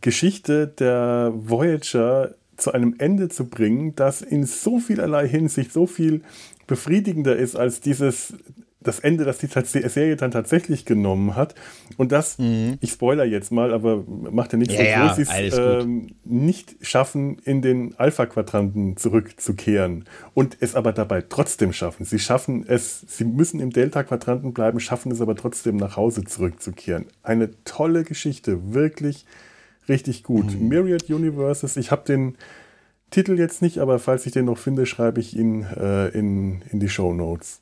Geschichte der Voyager zu einem Ende zu bringen, das in so vielerlei Hinsicht so viel befriedigender ist als dieses das Ende, das die Serie dann tatsächlich genommen hat. Und das, mhm. ich spoiler jetzt mal, aber macht ja nichts, ja, ja, sie es ähm, nicht schaffen, in den Alpha-Quadranten zurückzukehren und es aber dabei trotzdem schaffen. Sie schaffen es, sie müssen im Delta-Quadranten bleiben, schaffen es aber trotzdem nach Hause zurückzukehren. Eine tolle Geschichte, wirklich richtig gut. Mhm. Myriad Universes, ich habe den Titel jetzt nicht, aber falls ich den noch finde, schreibe ich ihn äh, in, in die Show Notes.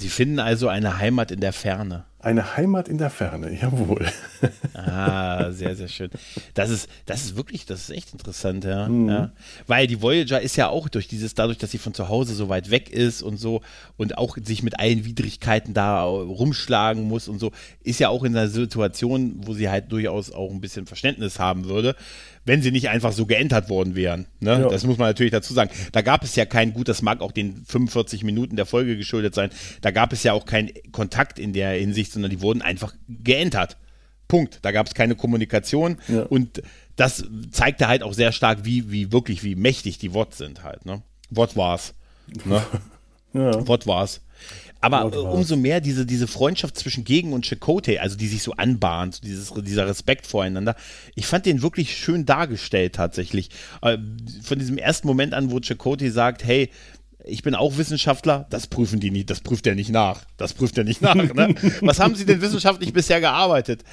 Sie finden also eine Heimat in der Ferne. Eine Heimat in der Ferne, jawohl. Ah, sehr, sehr schön. Das ist, das ist wirklich, das ist echt interessant, ja. Mhm. ja. Weil die Voyager ist ja auch durch dieses, dadurch, dass sie von zu Hause so weit weg ist und so und auch sich mit allen Widrigkeiten da rumschlagen muss und so, ist ja auch in einer Situation, wo sie halt durchaus auch ein bisschen Verständnis haben würde wenn sie nicht einfach so geentert worden wären. Ne? Ja. Das muss man natürlich dazu sagen. Da gab es ja kein, gut, das mag auch den 45 Minuten der Folge geschuldet sein, da gab es ja auch keinen Kontakt in der Hinsicht, sondern die wurden einfach geentert. Punkt. Da gab es keine Kommunikation ja. und das zeigte halt auch sehr stark, wie, wie wirklich, wie mächtig die WOT sind halt. Ne? WOT war's. Ne? ja. WOT war's. Aber äh, umso mehr diese, diese Freundschaft zwischen Gegen und Chakotay, also die sich so anbahnt, dieses, dieser Respekt voreinander, ich fand den wirklich schön dargestellt tatsächlich. Äh, von diesem ersten Moment an, wo Chakotay sagt, hey, ich bin auch Wissenschaftler, das prüfen die nicht, das prüft er nicht nach. Das prüft er nicht nach. Ne? Was haben Sie denn wissenschaftlich bisher gearbeitet?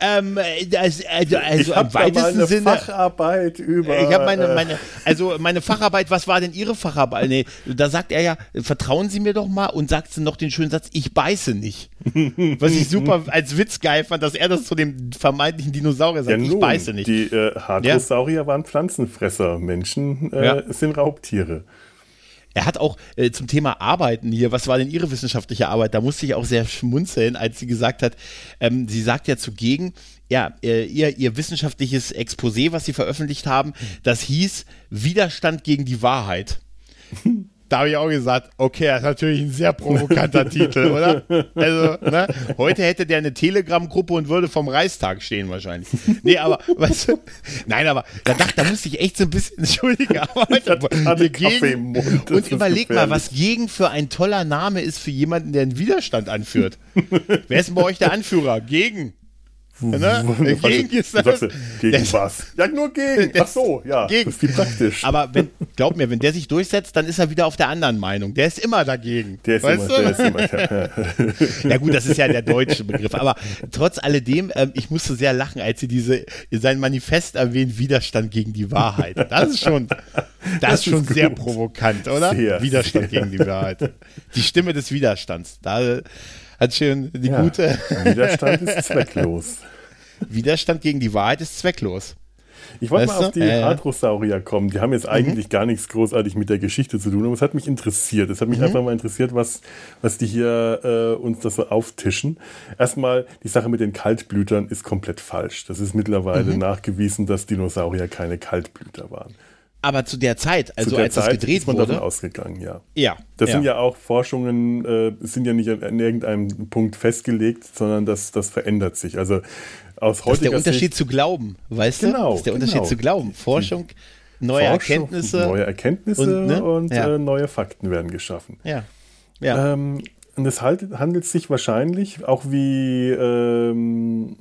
Ähm, das, also, also ich habe meine Sinne, Facharbeit über. Ich habe meine, äh, meine, also meine Facharbeit. Was war denn Ihre Facharbeit? Nee, da sagt er ja, vertrauen Sie mir doch mal und sagt noch den schönen Satz: Ich beiße nicht. Was ich super als Witz geil fand, dass er das zu dem vermeintlichen Dinosaurier sagt: ja, Ich beiße nicht. Die äh, Hadrosaurier ja? waren Pflanzenfresser, Menschen äh, ja. sind Raubtiere. Er hat auch äh, zum Thema Arbeiten hier, was war denn Ihre wissenschaftliche Arbeit? Da musste ich auch sehr schmunzeln, als sie gesagt hat, ähm, sie sagt ja zugegen, ja, äh, ihr, ihr wissenschaftliches Exposé, was sie veröffentlicht haben, das hieß Widerstand gegen die Wahrheit. da habe ich auch gesagt, okay, das ist natürlich ein sehr provokanter Titel, oder? Also, ne? Heute hätte der eine Telegram-Gruppe und würde vom Reichstag stehen wahrscheinlich. Nee, aber, weißt du, nein, aber da dachte, da musste ich echt so ein bisschen, entschuldigen, aber heute, gegen, und überleg mal, was gegen für ein toller Name ist für jemanden, der einen Widerstand anführt. Wer ist denn bei euch der Anführer? Gegen. Ne? Gegen ist das. Du, gegen das, was? Ja, nur gegen. Ach so, ja. Gegen. Das ist viel praktisch. Aber wenn, glaub mir, wenn der sich durchsetzt, dann ist er wieder auf der anderen Meinung. Der ist immer dagegen. Der ist immer, du? der ist immer. Ja. ja, gut, das ist ja der deutsche Begriff. Aber trotz alledem, ähm, ich musste sehr lachen, als sie diese, sein Manifest erwähnt, Widerstand gegen die Wahrheit. Das ist schon, das, das ist schon ist sehr provokant, oder? Sehr, Widerstand sehr. gegen die Wahrheit. Die Stimme des Widerstands. Da, hat schön die ja, gute. Widerstand ist zwecklos. Widerstand gegen die Wahrheit ist zwecklos. Ich wollte mal auf die äh, Hadrosaurier kommen. Die haben jetzt eigentlich mhm. gar nichts großartig mit der Geschichte zu tun, aber es hat mich interessiert. Es hat mich mhm. einfach mal interessiert, was, was die hier äh, uns das so auftischen. Erstmal, die Sache mit den Kaltblütern ist komplett falsch. Das ist mittlerweile mhm. nachgewiesen, dass Dinosaurier keine Kaltblüter waren. Aber zu der Zeit, also der als Zeit das gedreht ist man wurde, davon ausgegangen, ja. Ja. Das ja. sind ja auch Forschungen, äh, sind ja nicht an irgendeinem Punkt festgelegt, sondern das, das verändert sich. Also aus heutiger Das ist der Unterschied Sicht, zu glauben, weißt genau, du? Das ist der Unterschied genau. zu glauben. Forschung, neue Forschung, Erkenntnisse. Neue Erkenntnisse und, ne? und ja. äh, neue Fakten werden geschaffen. Ja. ja. Ähm, und es halt, handelt sich wahrscheinlich auch wie, ähm,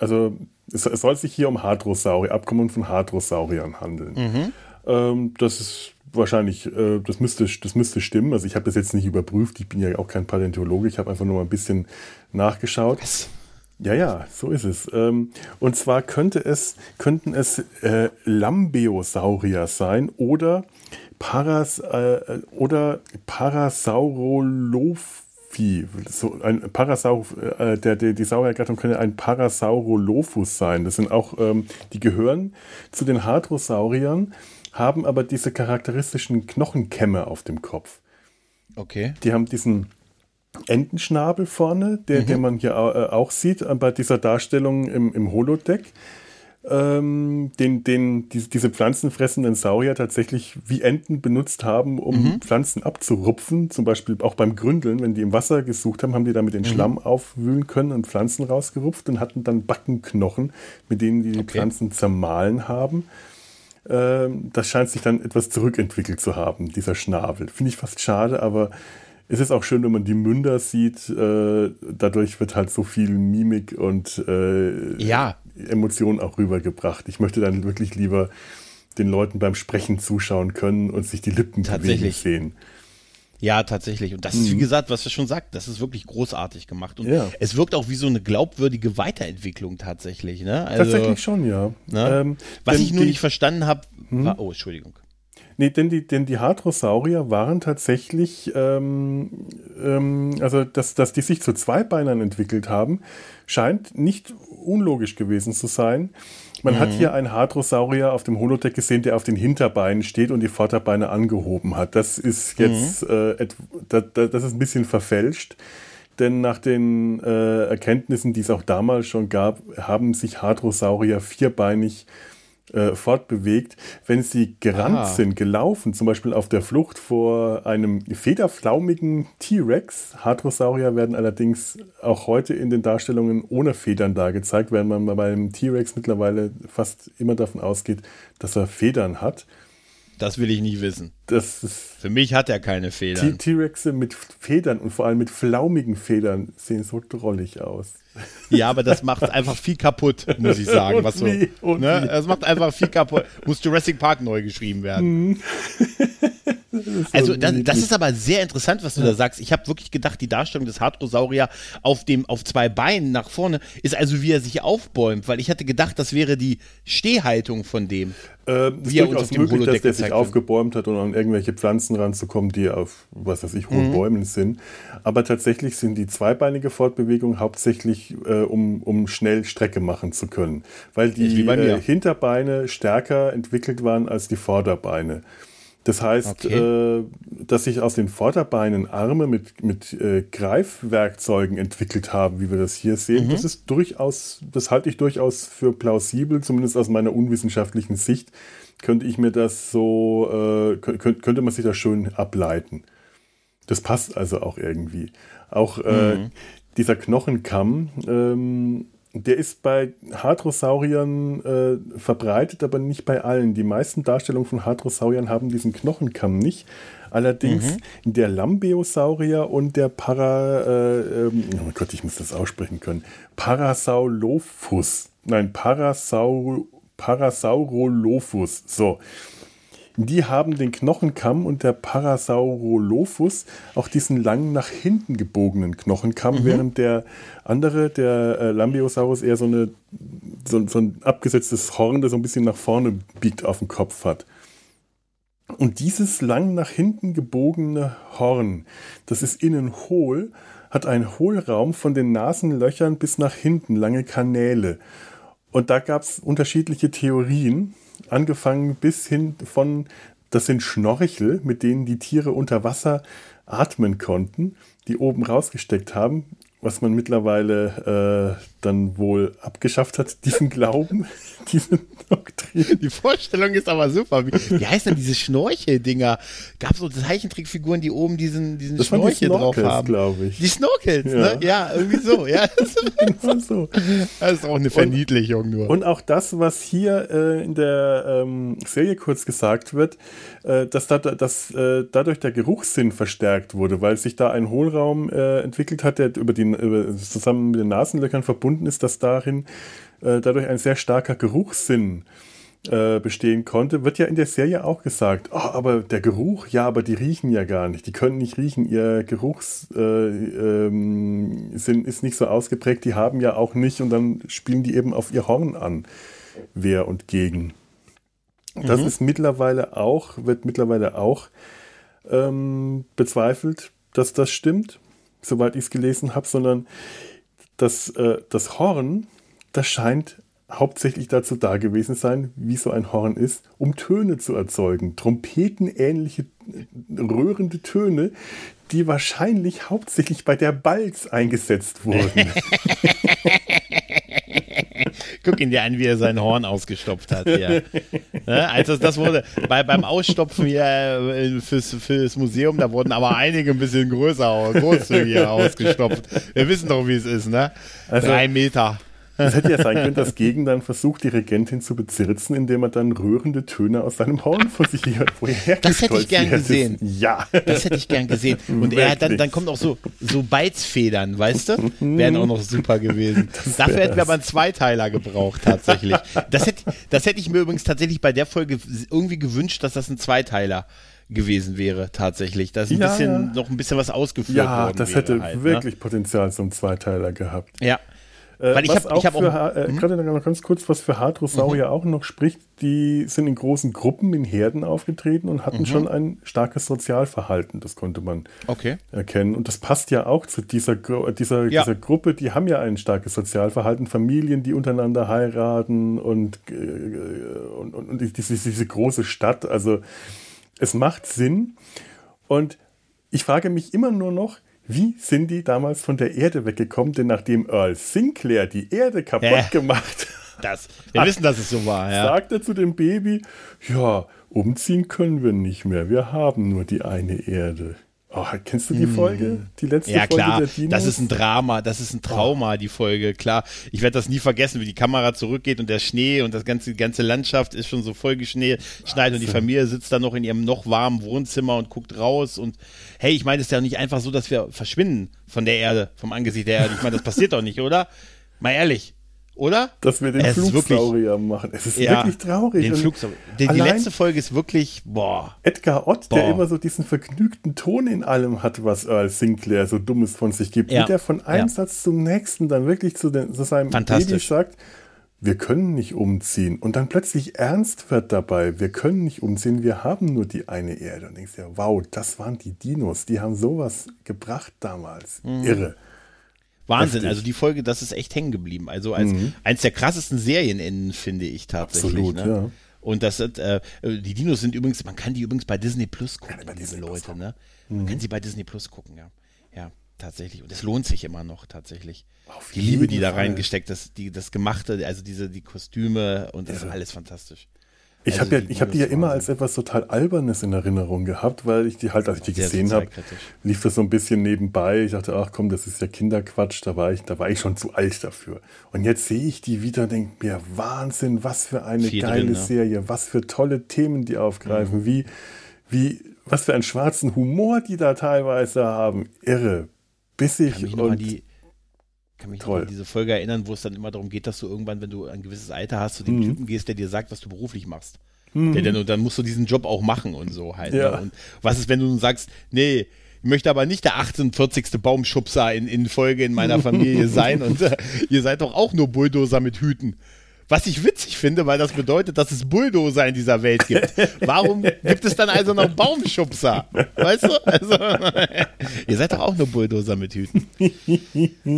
also es, es, soll sich hier um Hadrosaurier, Abkommen von Hadrosauriern handeln. Mhm. Ähm, das ist wahrscheinlich, äh, das, müsste, das müsste stimmen. Also ich habe das jetzt nicht überprüft, ich bin ja auch kein Paläontologe, ich habe einfach nur mal ein bisschen nachgeschaut. Was? Ja, ja, so ist es. Ähm, und zwar könnte es, könnten es äh, Lambeosaurier sein oder, Paras, äh, oder Parasaurolophi. So ein Parasaur, äh, der, der, die Sauriergattung könnte ein Parasaurolophus sein. Das sind auch, ähm, die gehören zu den Hadrosauriern haben aber diese charakteristischen Knochenkämme auf dem Kopf. Okay. Die haben diesen Entenschnabel vorne, der, mhm. den man hier äh, auch sieht äh, bei dieser Darstellung im, im Holodeck. Ähm, den, den die, diese pflanzenfressenden Saurier tatsächlich wie Enten benutzt haben, um mhm. Pflanzen abzurupfen. Zum Beispiel auch beim Gründeln, wenn die im Wasser gesucht haben, haben die damit den mhm. Schlamm aufwühlen können und Pflanzen rausgerupft und hatten dann Backenknochen, mit denen die die okay. Pflanzen zermahlen haben. Ähm, das scheint sich dann etwas zurückentwickelt zu haben, dieser Schnabel. Finde ich fast schade, aber es ist auch schön, wenn man die Münder sieht. Äh, dadurch wird halt so viel Mimik und äh, ja. Emotionen auch rübergebracht. Ich möchte dann wirklich lieber den Leuten beim Sprechen zuschauen können und sich die Lippen bewegen sehen. Ja, tatsächlich. Und das ist, wie mhm. gesagt, was er schon sagt, das ist wirklich großartig gemacht. Und ja. es wirkt auch wie so eine glaubwürdige Weiterentwicklung tatsächlich. Ne? Also, tatsächlich schon, ja. Ne? Ähm, was ich nur nicht verstanden habe, hm? war, oh, Entschuldigung. Nee, denn die, denn die Hadrosaurier waren tatsächlich, ähm, ähm, also dass, dass die sich zu Zweibeinern entwickelt haben, scheint nicht unlogisch gewesen zu sein. Man mhm. hat hier einen Hadrosaurier auf dem Holodeck gesehen, der auf den Hinterbeinen steht und die Vorderbeine angehoben hat. Das ist jetzt, mhm. äh, das, das ist ein bisschen verfälscht. Denn nach den äh, Erkenntnissen, die es auch damals schon gab, haben sich Hadrosaurier vierbeinig äh, fortbewegt, wenn sie gerannt Aha. sind, gelaufen, zum Beispiel auf der Flucht vor einem federflaumigen T-Rex. Hadrosaurier werden allerdings auch heute in den Darstellungen ohne Federn dargezeigt, während man beim T-Rex mittlerweile fast immer davon ausgeht, dass er Federn hat. Das will ich nicht wissen. Für mich hat er keine Federn. T-Rexe mit Federn und vor allem mit flaumigen Federn sehen so drollig aus. Ja, aber das macht einfach viel kaputt, muss ich sagen. was so, wie, ne? Das macht einfach viel kaputt. Muss Jurassic Park neu geschrieben werden. Also das, das, ist aber sehr interessant, was du ja. da sagst. Ich habe wirklich gedacht, die Darstellung des Hadrosaurier auf dem auf zwei Beinen nach vorne ist also wie er sich aufbäumt, weil ich hatte gedacht, das wäre die Stehhaltung von dem. Äh, wie er uns auf dem möglich, Holodeck dass der sich aufgebäumt hat, um an irgendwelche Pflanzen ranzukommen, die auf, was weiß ich, hohen mhm. Bäumen sind. Aber tatsächlich sind die zweibeinige Fortbewegung hauptsächlich, äh, um, um schnell Strecke machen zu können. Weil die äh, Hinterbeine stärker entwickelt waren als die Vorderbeine. Das heißt, okay. äh, dass sich aus den Vorderbeinen Arme mit, mit äh, Greifwerkzeugen entwickelt haben, wie wir das hier sehen, mhm. das ist durchaus, das halte ich durchaus für plausibel, zumindest aus meiner unwissenschaftlichen Sicht, könnte ich mir das so, äh, könnte, könnte man sich das schön ableiten. Das passt also auch irgendwie. Auch äh, mhm. dieser Knochenkamm, ähm, der ist bei Hadrosauriern äh, verbreitet, aber nicht bei allen. Die meisten Darstellungen von Hadrosauriern haben diesen Knochenkamm nicht. Allerdings mhm. der Lambeosaurier und der Para, äh, ähm, oh Gott, ich muss das aussprechen können, Parasaurolophus. Nein, Parasaur, Parasaurolophus. So. Die haben den Knochenkamm und der Parasaurolophus auch diesen langen nach hinten gebogenen Knochenkamm, mhm. während der andere, der äh, Lambiosaurus, eher so, eine, so, so ein abgesetztes Horn, das so ein bisschen nach vorne biegt, auf dem Kopf hat. Und dieses lang nach hinten gebogene Horn, das ist innen hohl, hat einen Hohlraum von den Nasenlöchern bis nach hinten, lange Kanäle. Und da gab es unterschiedliche Theorien angefangen bis hin von, das sind Schnorchel, mit denen die Tiere unter Wasser atmen konnten, die oben rausgesteckt haben, was man mittlerweile äh, dann wohl abgeschafft hat, diesen Glauben, diese Doktrin. Die Vorstellung ist aber super. Wie, wie heißt denn diese Schnorchel-Dinger? Gab es so Zeichentrickfiguren, die oben diesen, diesen das Schnorchel die drauf haben? glaube ich. Die Snorkels, ja. ne? Ja, irgendwie so. Ja, das, genau so. das ist auch eine Verniedlichung nur. Und auch das, was hier äh, in der ähm, Serie kurz gesagt wird, äh, dass, da, dass äh, dadurch der Geruchssinn verstärkt wurde, weil sich da ein Hohlraum äh, entwickelt hat, der über die, über, zusammen mit den Nasenlöchern verbunden ist, dass darin äh, dadurch ein sehr starker Geruchssinn äh, bestehen konnte, wird ja in der Serie auch gesagt, oh, aber der Geruch, ja, aber die riechen ja gar nicht, die können nicht riechen, ihr Geruchssinn ähm, ist nicht so ausgeprägt, die haben ja auch nicht und dann spielen die eben auf ihr Horn an, wer und gegen. Das mhm. ist mittlerweile auch, wird mittlerweile auch ähm, bezweifelt, dass das stimmt, soweit ich es gelesen habe, sondern das, äh, das Horn, das scheint hauptsächlich dazu da gewesen sein, wie so ein Horn ist, um Töne zu erzeugen. Trompetenähnliche, äh, röhrende Töne, die wahrscheinlich hauptsächlich bei der Balz eingesetzt wurden. Guck ihn dir an, wie er sein Horn ausgestopft hat. Hier. Ne? Also das wurde bei, beim Ausstopfen hier äh, fürs, fürs Museum, da wurden aber einige ein bisschen größer, großzügiger ausgestopft. Wir wissen doch, wie es ist, ne? Also, Drei Meter. Es hätte ja sein können, dass Gegen dann versucht, die Regentin zu bezirzen, indem er dann rührende Töne aus seinem Horn vor sich her Das hätte ich gern gesehen. Ja. Das hätte ich gern gesehen. Und er dann, dann kommt auch so, so Beizfedern, weißt du? Wären auch noch super gewesen. Dafür hätten wir aber einen Zweiteiler gebraucht, tatsächlich. Das hätte, das hätte ich mir übrigens tatsächlich bei der Folge irgendwie gewünscht, dass das ein Zweiteiler gewesen wäre, tatsächlich. Da ist ein ja, bisschen, ja. noch ein bisschen was ausgeführt ja, worden. Ja, das hätte halt, ne? wirklich ne? Potenzial zum Zweiteiler gehabt. Ja. Äh, Weil ich habe hab auch. Äh, hm? Gerade noch ganz kurz, was für Hadrosaurier mhm. auch noch spricht, die sind in großen Gruppen, in Herden aufgetreten und hatten mhm. schon ein starkes Sozialverhalten. Das konnte man okay. erkennen. Und das passt ja auch zu dieser, dieser, ja. dieser Gruppe, die haben ja ein starkes Sozialverhalten. Familien, die untereinander heiraten und, äh, und, und, und diese, diese große Stadt. Also es macht Sinn. Und ich frage mich immer nur noch, wie sind die damals von der Erde weggekommen? Denn nachdem Earl Sinclair die Erde kaputt äh, gemacht das, wir hat, wissen, dass es so war, ja. sagt er zu dem Baby, ja, umziehen können wir nicht mehr, wir haben nur die eine Erde. Oh, kennst du die hm. Folge? Die letzte ja, Folge klar. der Dinos? Das ist ein Drama, das ist ein Trauma, oh. die Folge, klar. Ich werde das nie vergessen, wie die Kamera zurückgeht und der Schnee und das ganze, die ganze Landschaft ist schon so voll geschneit und die Familie sitzt da noch in ihrem noch warmen Wohnzimmer und guckt raus und hey, ich meine, es ist ja nicht einfach so, dass wir verschwinden von der Erde, vom Angesicht der Erde. Ich meine, das passiert doch nicht, oder? Mal ehrlich oder? Dass wir den es Flugsaurier machen. Es ist ja, wirklich traurig. Den Flugsaurier. Die, die, letzte Folge ist wirklich, boah. Edgar Ott, boah. der immer so diesen vergnügten Ton in allem hat, was Earl Sinclair so Dummes von sich gibt, ja. wie der von einem ja. Satz zum nächsten dann wirklich zu, den, zu seinem Baby sagt, wir können nicht umziehen. Und dann plötzlich ernst wird dabei, wir können nicht umziehen, wir haben nur die eine Erde. Und denkst ja, wow, das waren die Dinos, die haben sowas gebracht damals. Mhm. Irre. Wahnsinn, Heftig. also die Folge, das ist echt hängen geblieben. Also als mhm. eins der krassesten Serienenden, finde ich tatsächlich. Absolut, ne? ja. Und das sind, äh, die Dinos sind übrigens, man kann die übrigens bei Disney Plus gucken, ja, diese Leute, ne? Man mhm. kann sie bei Disney Plus gucken, ja. Ja, tatsächlich. Und es lohnt sich immer noch tatsächlich. Auf die Liebe, die da reingesteckt, das, die, das Gemachte, also diese, die Kostüme und das ja. ist alles fantastisch. Ich also habe ja, hab die ja immer als etwas total Albernes in Erinnerung gehabt, weil ich die halt, als ich die gesehen habe, lief das so ein bisschen nebenbei. Ich dachte, ach komm, das ist ja Kinderquatsch, da war ich, da war ich schon zu alt dafür. Und jetzt sehe ich die wieder, und denke mir, Wahnsinn, was für eine Viel geile drin, ne? Serie, was für tolle Themen die aufgreifen, mhm. wie, wie, was für einen schwarzen Humor die da teilweise haben. Irre, bissig und die, kann mich Toll. an diese Folge erinnern, wo es dann immer darum geht, dass du irgendwann, wenn du ein gewisses Alter hast, zu dem mhm. Typen gehst, der dir sagt, was du beruflich machst. Mhm. Der, der, dann musst du diesen Job auch machen und so halt. Ja. Ne? Und was ist, wenn du sagst, nee, ich möchte aber nicht der 48. Baumschubser in, in Folge in meiner Familie sein und äh, ihr seid doch auch nur Bulldozer mit Hüten. Was ich witzig finde, weil das bedeutet, dass es Bulldozer in dieser Welt gibt. Warum gibt es dann also noch Baumschubser? Weißt du? Also, ihr seid doch auch nur Bulldozer mit Hüten.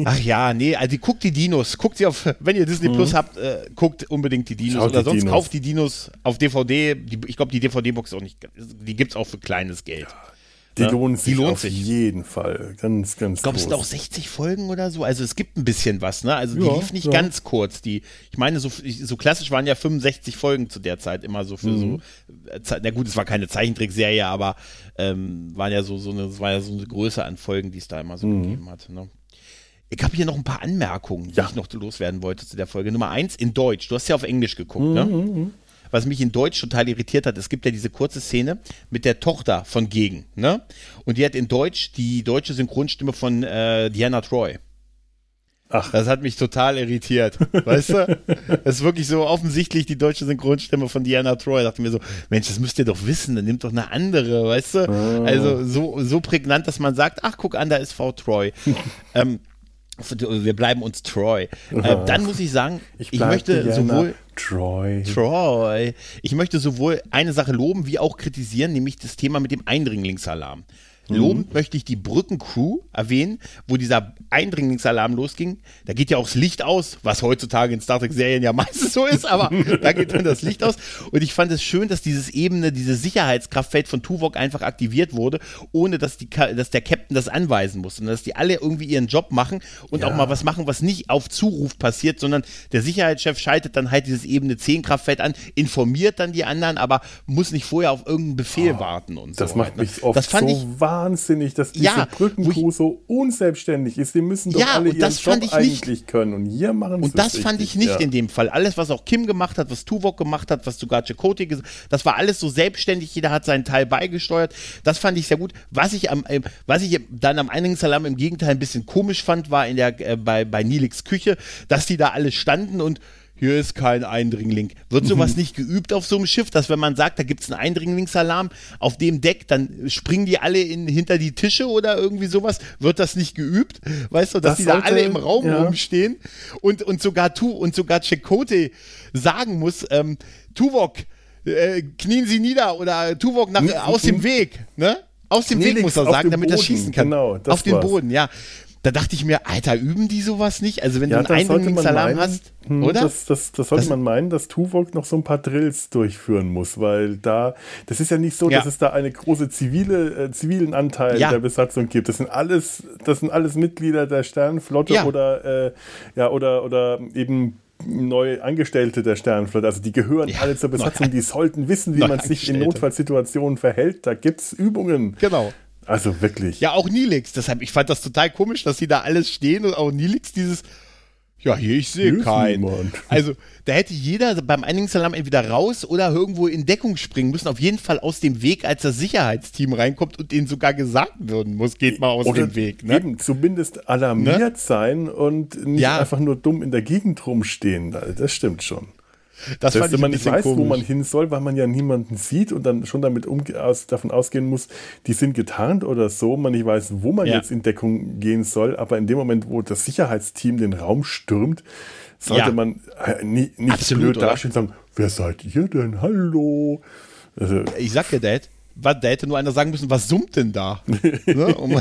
Ach ja, nee, also guckt die Dinos. Guckt sie auf, wenn ihr Disney Plus mhm. habt, äh, guckt unbedingt die Dinos. Schaut Oder sonst Dinos. kauft die Dinos auf DVD. Die, ich glaube, die DVD-Box auch nicht. Die gibt es auch für kleines Geld. Ja. Die ja, lohnt sich die lohnt auf sich. jeden Fall. Ganz, ganz Ich glaube, es sind auch 60 Folgen oder so. Also es gibt ein bisschen was, ne? Also die ja, lief nicht ja. ganz kurz. Die, ich meine, so, so klassisch waren ja 65 Folgen zu der Zeit immer so für mhm. so. Äh, na gut, es war keine Zeichentrickserie, aber ähm, waren ja so, so eine, es war ja so eine Größe an Folgen, die es da immer so mhm. gegeben hat. Ne? Ich habe hier noch ein paar Anmerkungen, die ich noch loswerden wollte zu der Folge. Nummer eins in Deutsch. Du hast ja auf Englisch geguckt, ne? mhm. ne? Was mich in Deutsch total irritiert hat, es gibt ja diese kurze Szene mit der Tochter von Gegen, ne? Und die hat in Deutsch die deutsche Synchronstimme von äh, Diana Troy. Ach. Das hat mich total irritiert. Weißt du? Das ist wirklich so offensichtlich die deutsche Synchronstimme von Diana Troy. Da dachte mir so, Mensch, das müsst ihr doch wissen, dann nimmt doch eine andere, weißt du? Oh. Also so, so prägnant, dass man sagt, ach, guck an, da ist Frau Troy. ähm, wir bleiben uns Troy. Äh, dann muss ich sagen, ich, ich möchte sowohl Troy. Troy. Ich möchte sowohl eine Sache loben wie auch kritisieren, nämlich das Thema mit dem Eindringlingsalarm. Lobend mhm. möchte ich die Brückencrew erwähnen, wo dieser Eindringlingsalarm losging. Da geht ja auch das Licht aus, was heutzutage in Star Trek-Serien ja meistens so ist, aber da geht dann das Licht aus. Und ich fand es schön, dass dieses Ebene, dieses Sicherheitskraftfeld von Tuvok einfach aktiviert wurde, ohne dass, die, dass der Captain das anweisen muss. Und dass die alle irgendwie ihren Job machen und ja. auch mal was machen, was nicht auf Zuruf passiert, sondern der Sicherheitschef schaltet dann halt dieses Ebene 10 Kraftfeld an, informiert dann die anderen, aber muss nicht vorher auf irgendeinen Befehl oh, warten und so. Das macht mich oft das fand so ich, wahnsinnig, dass diese ja, Brückencrew so unselbstständig ist. Die müssen doch ja, alle ihren Job eigentlich nicht. können. Und hier machen sie Und das fand ich nicht ja. in dem Fall. Alles, was auch Kim gemacht hat, was Tuvok gemacht hat, was sogar Chakotay gesagt das war alles so selbstständig. Jeder hat seinen Teil beigesteuert. Das fand ich sehr gut. Was ich am, äh, was ich dann am Eingangssalam im Gegenteil ein bisschen komisch fand, war in der, äh, bei, bei Nilix Küche, dass die da alle standen und hier ist kein Eindringling. Wird sowas mhm. nicht geübt auf so einem Schiff, dass wenn man sagt, da gibt es einen Eindringlingsalarm auf dem Deck, dann springen die alle in, hinter die Tische oder irgendwie sowas? Wird das nicht geübt? Weißt du, dass das die sollte, da alle im Raum ja. rumstehen und, und sogar Tu und sogar Chakotay sagen muss, ähm, Tuvok, äh, knien Sie nieder oder Tuvok nach, aus dem Weg, ne? Aus dem Weg muss er sagen, damit er schießen kann. Genau, auf den Boden, ja. Da dachte ich mir, Alter, üben die sowas nicht? Also wenn ja, du einen Eindringlingsalarm hast, hm, oder? Das, das, das sollte das, man meinen, dass Tuvok noch so ein paar Drills durchführen muss, weil da, das ist ja nicht so, ja. dass es da eine große zivile, äh, zivilen Anteil ja. der Besatzung gibt. Das sind alles, das sind alles Mitglieder der Sternenflotte oder, äh, ja, oder, oder eben neu Angestellte der Sternenflotte. Also die gehören ja, alle zur Besatzung, die sollten wissen, wie man sich in Notfallsituationen verhält. Da gibt es Übungen. Genau. Also wirklich. Ja, auch Nilix. Deshalb, ich fand das total komisch, dass sie da alles stehen und auch Nilix dieses, ja, hier, ich sehe keinen. Niemand. Also, da hätte jeder beim Einigungsalarm entweder raus oder irgendwo in Deckung springen müssen. Auf jeden Fall aus dem Weg, als das Sicherheitsteam reinkommt und denen sogar gesagt werden muss, geht mal aus oder dem Weg. Ne? Eben, zumindest alarmiert ne? sein und nicht ja. einfach nur dumm in der Gegend rumstehen. Das stimmt schon. Das, heißt, wenn man nicht weiß, komisch. wo man hin soll, weil man ja niemanden sieht und dann schon damit aus, davon ausgehen muss, die sind getarnt oder so, man nicht weiß, wo man ja. jetzt in Deckung gehen soll, aber in dem Moment, wo das Sicherheitsteam den Raum stürmt, sollte ja. man äh, nie, nicht Absolut, blöd dastehen und sagen, wer seid ihr denn? Hallo? Also, ich sag dir, Dad, da hätte nur einer sagen müssen, was summt denn da? ne? um, um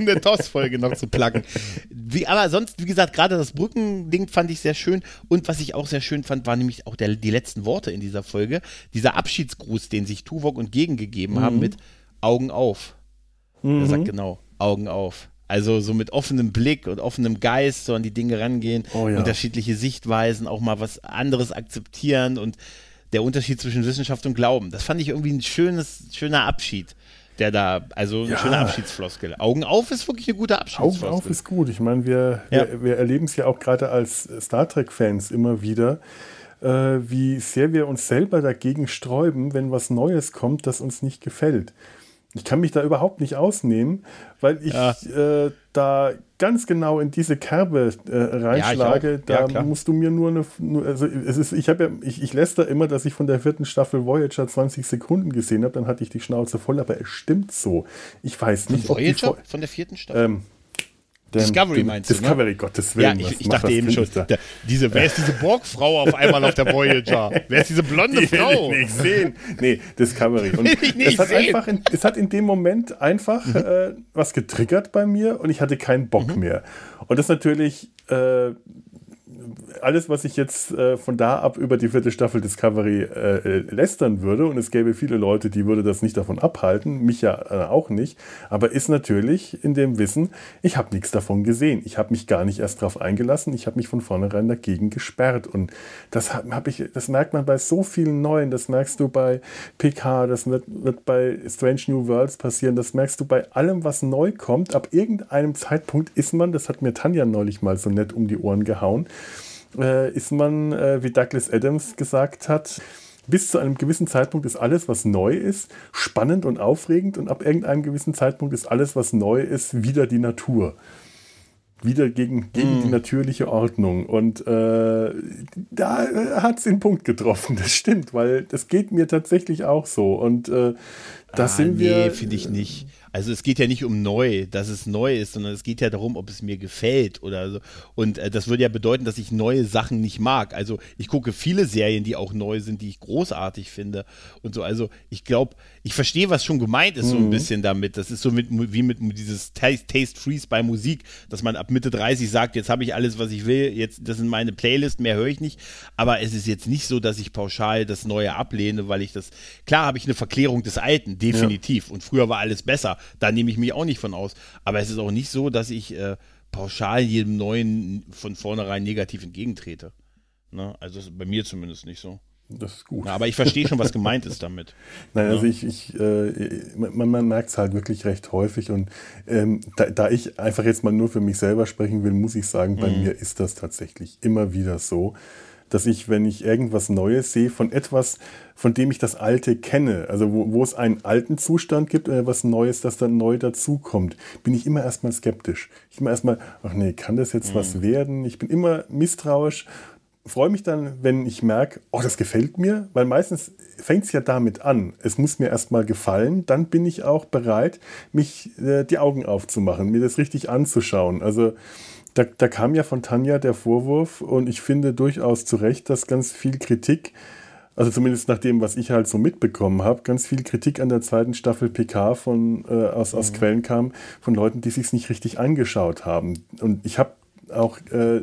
eine TOS-Folge noch zu placken. Wie, aber sonst, wie gesagt, gerade das Brückending fand ich sehr schön. Und was ich auch sehr schön fand, war nämlich auch der, die letzten Worte in dieser Folge. Dieser Abschiedsgruß, den sich Tuvok und Gegen gegeben mhm. haben mit Augen auf. Mhm. Er sagt genau, Augen auf. Also so mit offenem Blick und offenem Geist so an die Dinge rangehen, oh ja. unterschiedliche Sichtweisen, auch mal was anderes akzeptieren und der Unterschied zwischen Wissenschaft und Glauben. Das fand ich irgendwie ein schönes, schöner Abschied der da, also ein ja. schöner Abschiedsfloskel. Augen auf ist wirklich eine gute Abschiedsfloskel. Augen auf ist gut. Ich meine, wir, ja. wir, wir erleben es ja auch gerade als Star Trek-Fans immer wieder, äh, wie sehr wir uns selber dagegen sträuben, wenn was Neues kommt, das uns nicht gefällt. Ich kann mich da überhaupt nicht ausnehmen, weil ich ja. äh, da ganz genau in diese Kerbe äh, reinschlage. Ja, da musst du mir nur eine. Nur, also es ist, ich habe ja, ich, ich lässt da immer, dass ich von der vierten Staffel Voyager 20 Sekunden gesehen habe, dann hatte ich die Schnauze voll, aber es stimmt so. Ich weiß nicht, von Voyager? von der vierten Staffel. Ähm, dem, Discovery meinst du, Discovery, ne? Gottes Willen. Ja, ich, ich dachte eben schon, der, diese, wer ist diese Borgfrau auf einmal auf der Voyager? Wer ist diese blonde Die Frau? Will ich nicht sehen. Nee, Discovery. Und will ich nicht es, hat sehen. Einfach in, es hat in dem Moment einfach mhm. äh, was getriggert bei mir und ich hatte keinen Bock mhm. mehr. Und das natürlich äh, alles, was ich jetzt äh, von da ab über die vierte Staffel Discovery äh, äh, lästern würde, und es gäbe viele Leute, die würde das nicht davon abhalten, mich ja äh, auch nicht, aber ist natürlich in dem Wissen, ich habe nichts davon gesehen. Ich habe mich gar nicht erst darauf eingelassen, ich habe mich von vornherein dagegen gesperrt. Und das, hab ich, das merkt man bei so vielen neuen, das merkst du bei PK, das wird, wird bei Strange New Worlds passieren, das merkst du bei allem, was neu kommt. Ab irgendeinem Zeitpunkt ist man, das hat mir Tanja neulich mal so nett um die Ohren gehauen, äh, ist man, äh, wie Douglas Adams gesagt hat, bis zu einem gewissen Zeitpunkt ist alles, was neu ist, spannend und aufregend und ab irgendeinem gewissen Zeitpunkt ist alles, was neu ist, wieder die Natur. Wieder gegen, gegen mm. die natürliche Ordnung. Und äh, da äh, hat es den Punkt getroffen, das stimmt, weil das geht mir tatsächlich auch so. Und äh, das ah, sind nee, wir. Nee, finde ich nicht. Also es geht ja nicht um neu, dass es neu ist, sondern es geht ja darum, ob es mir gefällt oder so. Und äh, das würde ja bedeuten, dass ich neue Sachen nicht mag. Also ich gucke viele Serien, die auch neu sind, die ich großartig finde und so. Also ich glaube, ich verstehe, was schon gemeint ist, mhm. so ein mhm. bisschen damit. Das ist so mit, wie mit dieses Taste, Taste Freeze bei Musik, dass man ab Mitte 30 sagt, jetzt habe ich alles, was ich will, jetzt, das sind meine Playlist, mehr höre ich nicht. Aber es ist jetzt nicht so, dass ich pauschal das Neue ablehne, weil ich das, klar habe ich eine Verklärung des Alten, definitiv. Ja. Und früher war alles besser. Da nehme ich mich auch nicht von aus. Aber es ist auch nicht so, dass ich äh, pauschal jedem Neuen von vornherein negativ entgegentrete. Ne? Also bei mir zumindest nicht so. Das ist gut. Ja, aber ich verstehe schon, was gemeint ist damit. Nein, ja. also ich, ich äh, man, man merkt es halt wirklich recht häufig und ähm, da, da, ich einfach jetzt mal nur für mich selber sprechen will, muss ich sagen, bei mhm. mir ist das tatsächlich immer wieder so, dass ich, wenn ich irgendwas Neues sehe, von etwas, von dem ich das Alte kenne, also wo, wo es einen alten Zustand gibt oder was Neues, das dann neu dazukommt, bin ich immer erstmal skeptisch. Ich immer erstmal, ach nee, kann das jetzt mhm. was werden? Ich bin immer misstrauisch freue mich dann, wenn ich merke, oh, das gefällt mir, weil meistens fängt es ja damit an. Es muss mir erstmal gefallen, dann bin ich auch bereit, mich äh, die Augen aufzumachen, mir das richtig anzuschauen. Also da, da kam ja von Tanja der Vorwurf und ich finde durchaus zu Recht, dass ganz viel Kritik also zumindest nach dem, was ich halt so mitbekommen habe, ganz viel Kritik an der zweiten Staffel PK von, äh, aus, aus mhm. Quellen kam, von Leuten, die sich nicht richtig angeschaut haben. Und ich habe auch äh,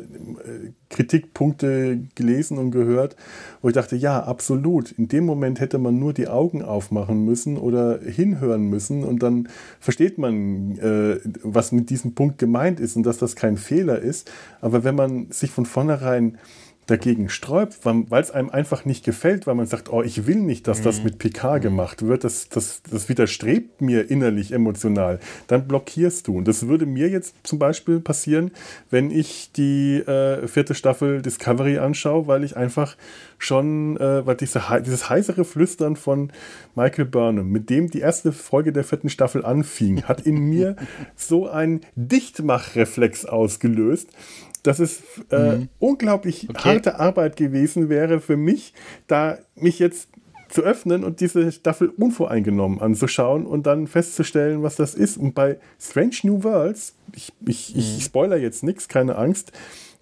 Kritikpunkte gelesen und gehört, wo ich dachte, ja, absolut. In dem Moment hätte man nur die Augen aufmachen müssen oder hinhören müssen und dann versteht man, äh, was mit diesem Punkt gemeint ist und dass das kein Fehler ist. Aber wenn man sich von vornherein dagegen sträubt, weil es einem einfach nicht gefällt, weil man sagt, oh, ich will nicht, dass das mhm. mit PK mhm. gemacht wird, das, das, das widerstrebt mir innerlich emotional, dann blockierst du. Und das würde mir jetzt zum Beispiel passieren, wenn ich die äh, vierte Staffel Discovery anschaue, weil ich einfach schon, äh, weil diese, dieses heisere Flüstern von Michael Burnham, mit dem die erste Folge der vierten Staffel anfing, hat in mir so einen Dichtmachreflex ausgelöst, dass es äh, mhm. unglaublich okay. harte Arbeit gewesen wäre für mich, da mich jetzt zu öffnen und diese Staffel unvoreingenommen anzuschauen und dann festzustellen, was das ist. Und bei Strange New Worlds, ich, ich, mhm. ich spoiler jetzt nichts, keine Angst,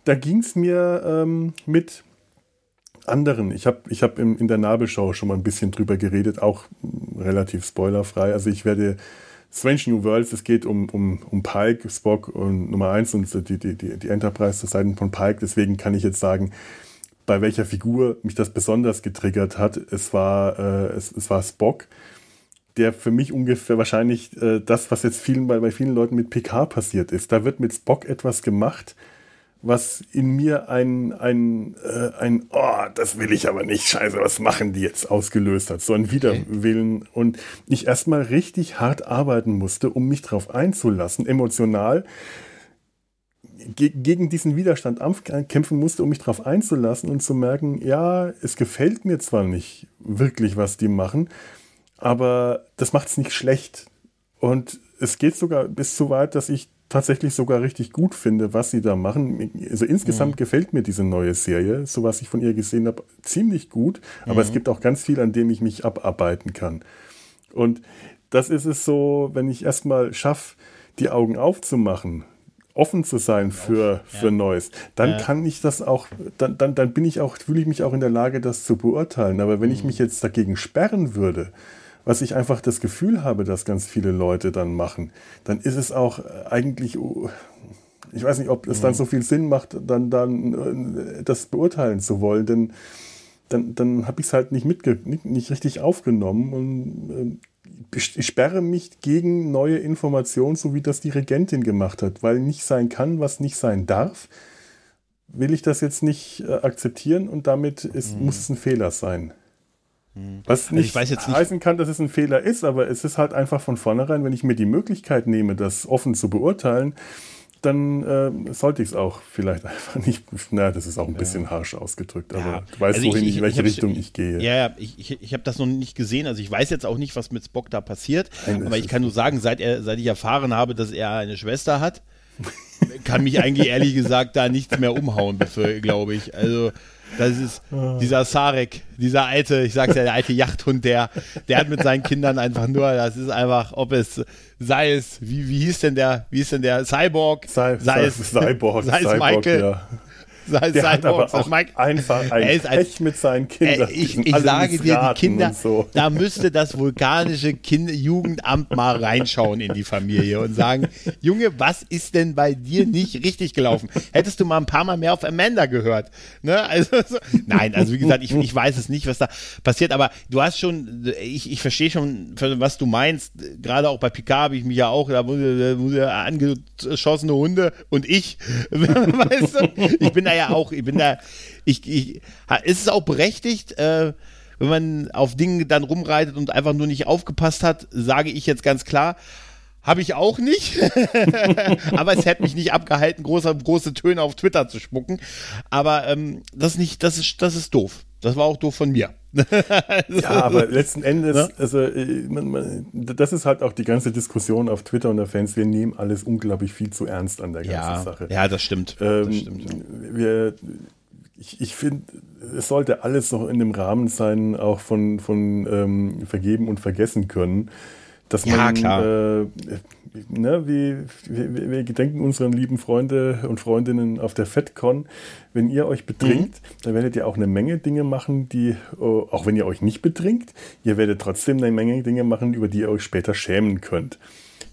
da ging es mir ähm, mit anderen. Ich habe ich hab in der Nabelshow schon mal ein bisschen drüber geredet, auch relativ spoilerfrei. Also ich werde Strange New Worlds, es geht um, um, um Pike, Spock und Nummer 1 und die, die, die, die Enterprise zur Seite von Pike. Deswegen kann ich jetzt sagen, bei welcher Figur mich das besonders getriggert hat. Es war, äh, es, es war Spock, der für mich ungefähr wahrscheinlich äh, das, was jetzt vielen, bei, bei vielen Leuten mit PK passiert ist. Da wird mit Spock etwas gemacht, was in mir ein, ein, äh, ein, oh, das will ich aber nicht, scheiße, was machen die jetzt, ausgelöst hat. So ein Widerwillen. Okay. Und ich erstmal richtig hart arbeiten musste, um mich darauf einzulassen, emotional ge gegen diesen Widerstand kämpfen musste, um mich darauf einzulassen und zu merken, ja, es gefällt mir zwar nicht wirklich, was die machen, aber das macht es nicht schlecht. Und es geht sogar bis so weit, dass ich tatsächlich sogar richtig gut finde, was sie da machen. Also insgesamt mhm. gefällt mir diese neue Serie, so was ich von ihr gesehen habe, ziemlich gut. Aber mhm. es gibt auch ganz viel, an dem ich mich abarbeiten kann. Und das ist es so, wenn ich erstmal schaffe, die Augen aufzumachen, offen zu sein für, für ja. Neues, dann ja. kann ich das auch, dann, dann, dann bin ich auch, fühle ich mich auch in der Lage, das zu beurteilen. Aber wenn mhm. ich mich jetzt dagegen sperren würde, was ich einfach das Gefühl habe, dass ganz viele Leute dann machen, dann ist es auch eigentlich, ich weiß nicht, ob es dann mhm. so viel Sinn macht, dann, dann äh, das beurteilen zu wollen, denn dann, dann habe ich es halt nicht, mitge nicht, nicht richtig aufgenommen und äh, ich sperre mich gegen neue Informationen, so wie das die Regentin gemacht hat, weil nicht sein kann, was nicht sein darf. Will ich das jetzt nicht äh, akzeptieren und damit ist, mhm. muss es ein Fehler sein. Hm. Was also nicht, also nicht heißen kann, dass es ein Fehler ist, aber es ist halt einfach von vornherein, wenn ich mir die Möglichkeit nehme, das offen zu beurteilen, dann äh, sollte ich es auch vielleicht einfach nicht. Na, das ist auch ein bisschen harsch ausgedrückt, aber ja. du weißt, also wohin ich, ich, welche ich Richtung ich gehe. Ja, ja, ich, ich, ich habe das noch nicht gesehen. Also ich weiß jetzt auch nicht, was mit Spock da passiert. Nein, aber ich kann nur sagen, seit, er, seit ich erfahren habe, dass er eine Schwester hat, kann mich eigentlich ehrlich gesagt da nichts mehr umhauen, glaube ich. Also das ist dieser Sarek, dieser alte, ich sag's ja, der alte Yachthund, der, der hat mit seinen Kindern einfach nur, das ist einfach, ob es sei es, wie, wie hieß denn der, wie hieß denn der Cyborg, sei, sei es Cyborg, sei es Cyborg, Michael, ja. Sei der hat aber auch Mike, einfach ein ist Pech mit seinen Kindern. Ey, ich, ich sage dir, die Kinder, so. da müsste das vulkanische kind Jugendamt mal reinschauen in die Familie und sagen, Junge, was ist denn bei dir nicht richtig gelaufen? Hättest du mal ein paar Mal mehr auf Amanda gehört? Ne? Also, so, nein, also wie gesagt, ich, ich weiß es nicht, was da passiert, aber du hast schon, ich, ich verstehe schon, was du meinst. Gerade auch bei Picard habe ich mich ja auch, da wurde, wurde angeschossene Hunde und ich, weißt du, ich bin ja auch, ich bin da, ich, ich, ist es auch berechtigt, äh, wenn man auf Dingen dann rumreitet und einfach nur nicht aufgepasst hat, sage ich jetzt ganz klar, habe ich auch nicht. Aber es hätte mich nicht abgehalten, große, große Töne auf Twitter zu spucken. Aber ähm, das, nicht, das, ist, das ist doof. Das war auch doof von mir. ja, aber letzten Endes, ne? also äh, man, man, das ist halt auch die ganze Diskussion auf Twitter und der Fans. Wir nehmen alles unglaublich viel zu ernst an der ganzen ja, Sache. Ja, das stimmt. Ähm, das stimmt. Wir, ich, ich finde, es sollte alles noch in dem Rahmen sein, auch von, von ähm, Vergeben und Vergessen können. Dass ja, man, klar. Äh, ne, wie, wir, wir gedenken unseren lieben Freunde und Freundinnen auf der FedCon. Wenn ihr euch betrinkt, mhm. dann werdet ihr auch eine Menge Dinge machen, die, oh, auch wenn ihr euch nicht betrinkt, ihr werdet trotzdem eine Menge Dinge machen, über die ihr euch später schämen könnt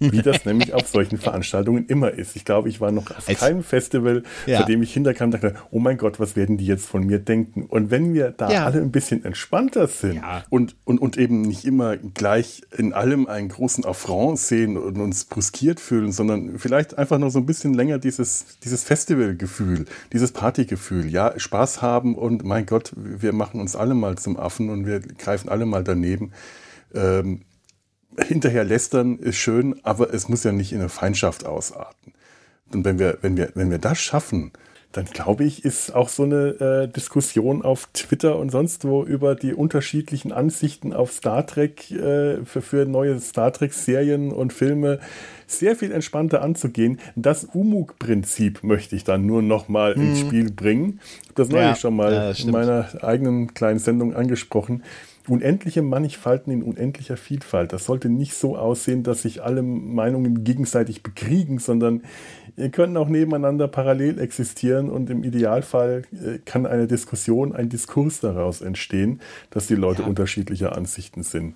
wie das nämlich auf solchen Veranstaltungen immer ist. Ich glaube, ich war noch auf keinem Festival, ja. bei dem ich hinterkam und dachte, oh mein Gott, was werden die jetzt von mir denken? Und wenn wir da ja. alle ein bisschen entspannter sind ja. und, und, und eben nicht immer gleich in allem einen großen Affront sehen und uns bruskiert fühlen, sondern vielleicht einfach noch so ein bisschen länger dieses, dieses Festivalgefühl, dieses Partygefühl, ja, Spaß haben und mein Gott, wir machen uns alle mal zum Affen und wir greifen alle mal daneben. Ähm, hinterher lästern ist schön, aber es muss ja nicht in eine Feindschaft ausarten. Und wenn wir, wenn wir, wenn wir das schaffen, dann glaube ich, ist auch so eine äh, Diskussion auf Twitter und sonst wo über die unterschiedlichen Ansichten auf Star Trek äh, für, für neue Star Trek-Serien und Filme sehr viel entspannter anzugehen. Das Umug-Prinzip möchte ich dann nur noch mal mhm. ins Spiel bringen. Ich habe das neulich ja, schon mal ja, in meiner eigenen kleinen Sendung angesprochen unendliche Mannigfalten in unendlicher Vielfalt. Das sollte nicht so aussehen, dass sich alle Meinungen gegenseitig bekriegen, sondern ihr können auch nebeneinander parallel existieren und im Idealfall äh, kann eine Diskussion, ein Diskurs daraus entstehen, dass die Leute ja. unterschiedlicher Ansichten sind.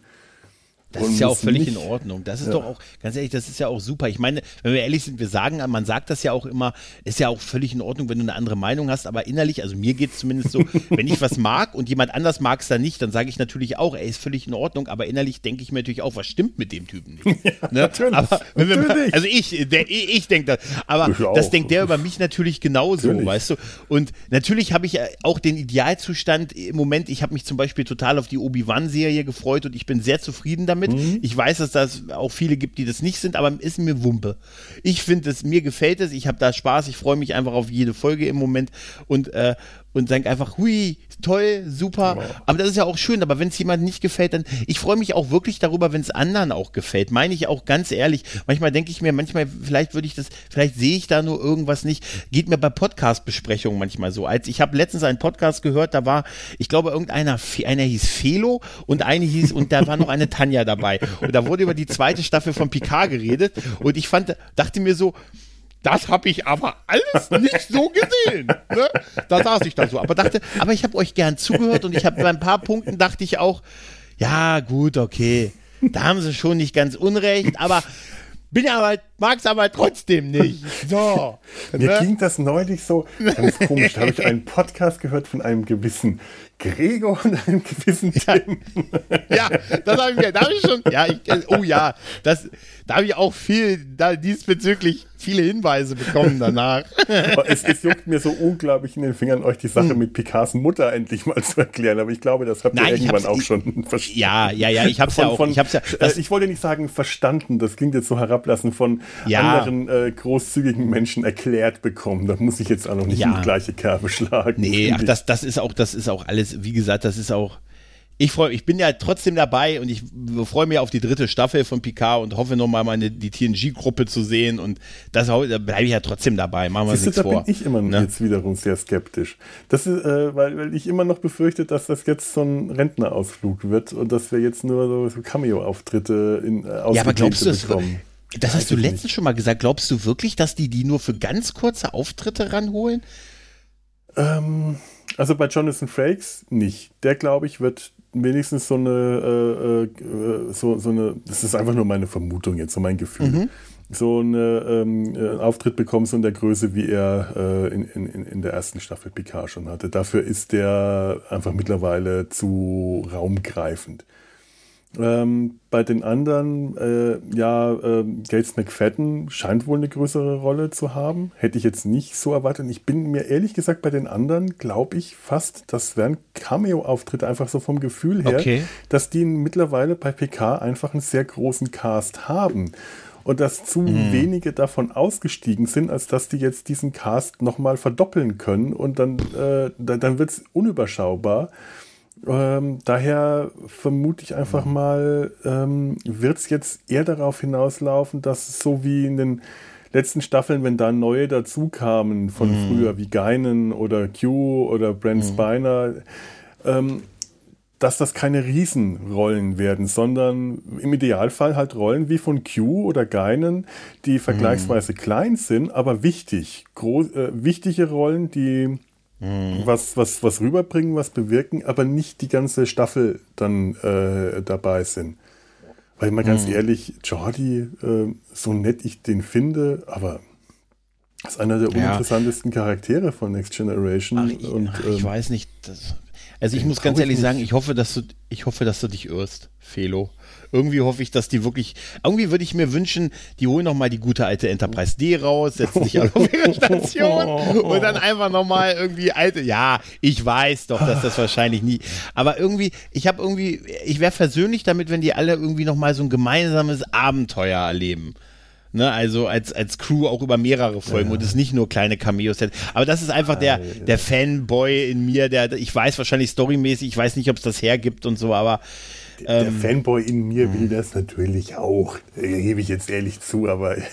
Das und ist ja auch völlig nicht, in Ordnung. Das ist ja. doch auch, ganz ehrlich, das ist ja auch super. Ich meine, wenn wir ehrlich sind, wir sagen, man sagt das ja auch immer, ist ja auch völlig in Ordnung, wenn du eine andere Meinung hast, aber innerlich, also mir geht es zumindest so, wenn ich was mag und jemand anders mag es dann nicht, dann sage ich natürlich auch, ey, ist völlig in Ordnung, aber innerlich denke ich mir natürlich auch, was stimmt mit dem Typen nicht. Ja, ne? natürlich, aber natürlich. also ich, der, ich denke das, aber ich das denkt der über mich natürlich genauso, natürlich. weißt du. Und natürlich habe ich auch den Idealzustand im Moment, ich habe mich zum Beispiel total auf die Obi-Wan-Serie gefreut und ich bin sehr zufrieden damit damit. Mhm. Ich weiß, dass das auch viele gibt, die das nicht sind, aber ist mir Wumpe. Ich finde es, mir gefällt es, ich habe da Spaß, ich freue mich einfach auf jede Folge im Moment und, äh, und denke einfach, hui, toll, super. Wow. Aber das ist ja auch schön. Aber wenn es jemandem nicht gefällt, dann ich freue mich auch wirklich darüber, wenn es anderen auch gefällt. Meine ich auch ganz ehrlich. Manchmal denke ich mir, manchmal, vielleicht würde ich das, vielleicht sehe ich da nur irgendwas nicht. Geht mir bei Podcast-Besprechungen manchmal so. Als ich habe letztens einen Podcast gehört, da war, ich glaube, irgendeiner, einer hieß Felo und eine hieß, und da war noch eine Tanja dabei. Und da wurde über die zweite Staffel von Picard geredet. Und ich fand, dachte mir so, das habe ich aber alles nicht so gesehen. Ne? Da saß ich da so, aber dachte, aber ich habe euch gern zugehört und ich habe bei ein paar Punkten dachte ich auch, ja gut, okay, da haben sie schon nicht ganz unrecht, aber bin aber, mag's aber trotzdem nicht. So. Mir ne? ging das neulich so ganz komisch. Da habe ich einen Podcast gehört von einem gewissen Gregor und einem gewissen Tim. Ja, das habe ich mir, da habe ich schon, ja, ich, oh ja, das, da habe ich auch viel, da diesbezüglich viele Hinweise bekommen danach. es, es, juckt mir so unglaublich in den Fingern, euch die Sache hm. mit Picards Mutter endlich mal zu erklären. Aber ich glaube, das habt ihr Nein, irgendwann auch schon verstanden. Ja, ja, ja, ich habe es ja auch. Von, ich, hab's ja, äh, ich wollte nicht sagen verstanden, das klingt jetzt so herablassen, von ja. anderen äh, großzügigen Menschen erklärt bekommen. Da muss ich jetzt auch noch nicht ja. in die gleiche Kerbe schlagen. Nee, ach, das, das ist auch, das ist auch alles, wie gesagt, das ist auch ich freue ich bin ja trotzdem dabei und ich freue mich auf die dritte Staffel von Picard und hoffe nochmal meine die TNG-Gruppe zu sehen und das da bleibe ich ja trotzdem dabei. Machen wir uns nichts da vor. bin ich immer ne? jetzt wiederum sehr skeptisch. Das ist, äh, weil, weil ich immer noch befürchte, dass das jetzt so ein Rentnerausflug wird und dass wir jetzt nur so, so Cameo-Auftritte in äh, Ja, aber glaubst du. Das, das hast du letztens nicht. schon mal gesagt. Glaubst du wirklich, dass die die nur für ganz kurze Auftritte ranholen? Ähm, also bei Jonathan Frakes nicht. Der, glaube ich, wird wenigstens so eine, äh, äh, so, so eine, das ist einfach nur meine Vermutung jetzt, so mein Gefühl. Mhm. So eine, ähm, einen Auftritt bekommen, so in der Größe, wie er äh, in, in, in der ersten Staffel Picard schon hatte. Dafür ist der einfach mittlerweile zu raumgreifend. Ähm, bei den anderen, äh, ja, äh, Gates McFadden scheint wohl eine größere Rolle zu haben. Hätte ich jetzt nicht so erwartet. Ich bin mir ehrlich gesagt bei den anderen, glaube ich fast, das wären Cameo-Auftritte, einfach so vom Gefühl her, okay. dass die mittlerweile bei PK einfach einen sehr großen Cast haben. Und dass zu mhm. wenige davon ausgestiegen sind, als dass die jetzt diesen Cast nochmal verdoppeln können. Und dann, äh, dann wird es unüberschaubar. Ähm, daher vermute ich einfach mal, ähm, wird es jetzt eher darauf hinauslaufen, dass es so wie in den letzten Staffeln, wenn da neue dazu kamen von mhm. früher, wie Geinen oder Q oder Brent mhm. Spiner, ähm, dass das keine Riesenrollen werden, sondern im Idealfall halt Rollen wie von Q oder Geinen, die vergleichsweise mhm. klein sind, aber wichtig. Groß, äh, wichtige Rollen, die mhm. was, was, was rüberbringen, was bewirken, aber nicht die ganze Staffel dann äh, dabei sind. Weil mal ganz mhm. ehrlich, Jordi, äh, so nett ich den finde, aber ist einer der uninteressantesten ja. Charaktere von Next Generation. Ach, ich, und, ähm, ich weiß nicht, das, also ich muss ganz ehrlich sagen, ich hoffe, dass du, ich hoffe, dass du dich irrst, Felo. Irgendwie hoffe ich, dass die wirklich, irgendwie würde ich mir wünschen, die holen nochmal die gute alte Enterprise D raus, setzen sich alle auf ihre Station und dann einfach nochmal irgendwie alte, ja, ich weiß doch, dass das wahrscheinlich nie, aber irgendwie, ich habe irgendwie, ich wäre versöhnlich damit, wenn die alle irgendwie nochmal so ein gemeinsames Abenteuer erleben. Ne, also als, als Crew auch über mehrere Folgen ja. und es nicht nur kleine Cameos. Aber das ist einfach der, der Fanboy in mir, der, ich weiß wahrscheinlich storymäßig, ich weiß nicht, ob es das hergibt und so, aber der, ähm, Fanboy in mir will das natürlich auch. Gebe ich jetzt ehrlich zu, aber ich,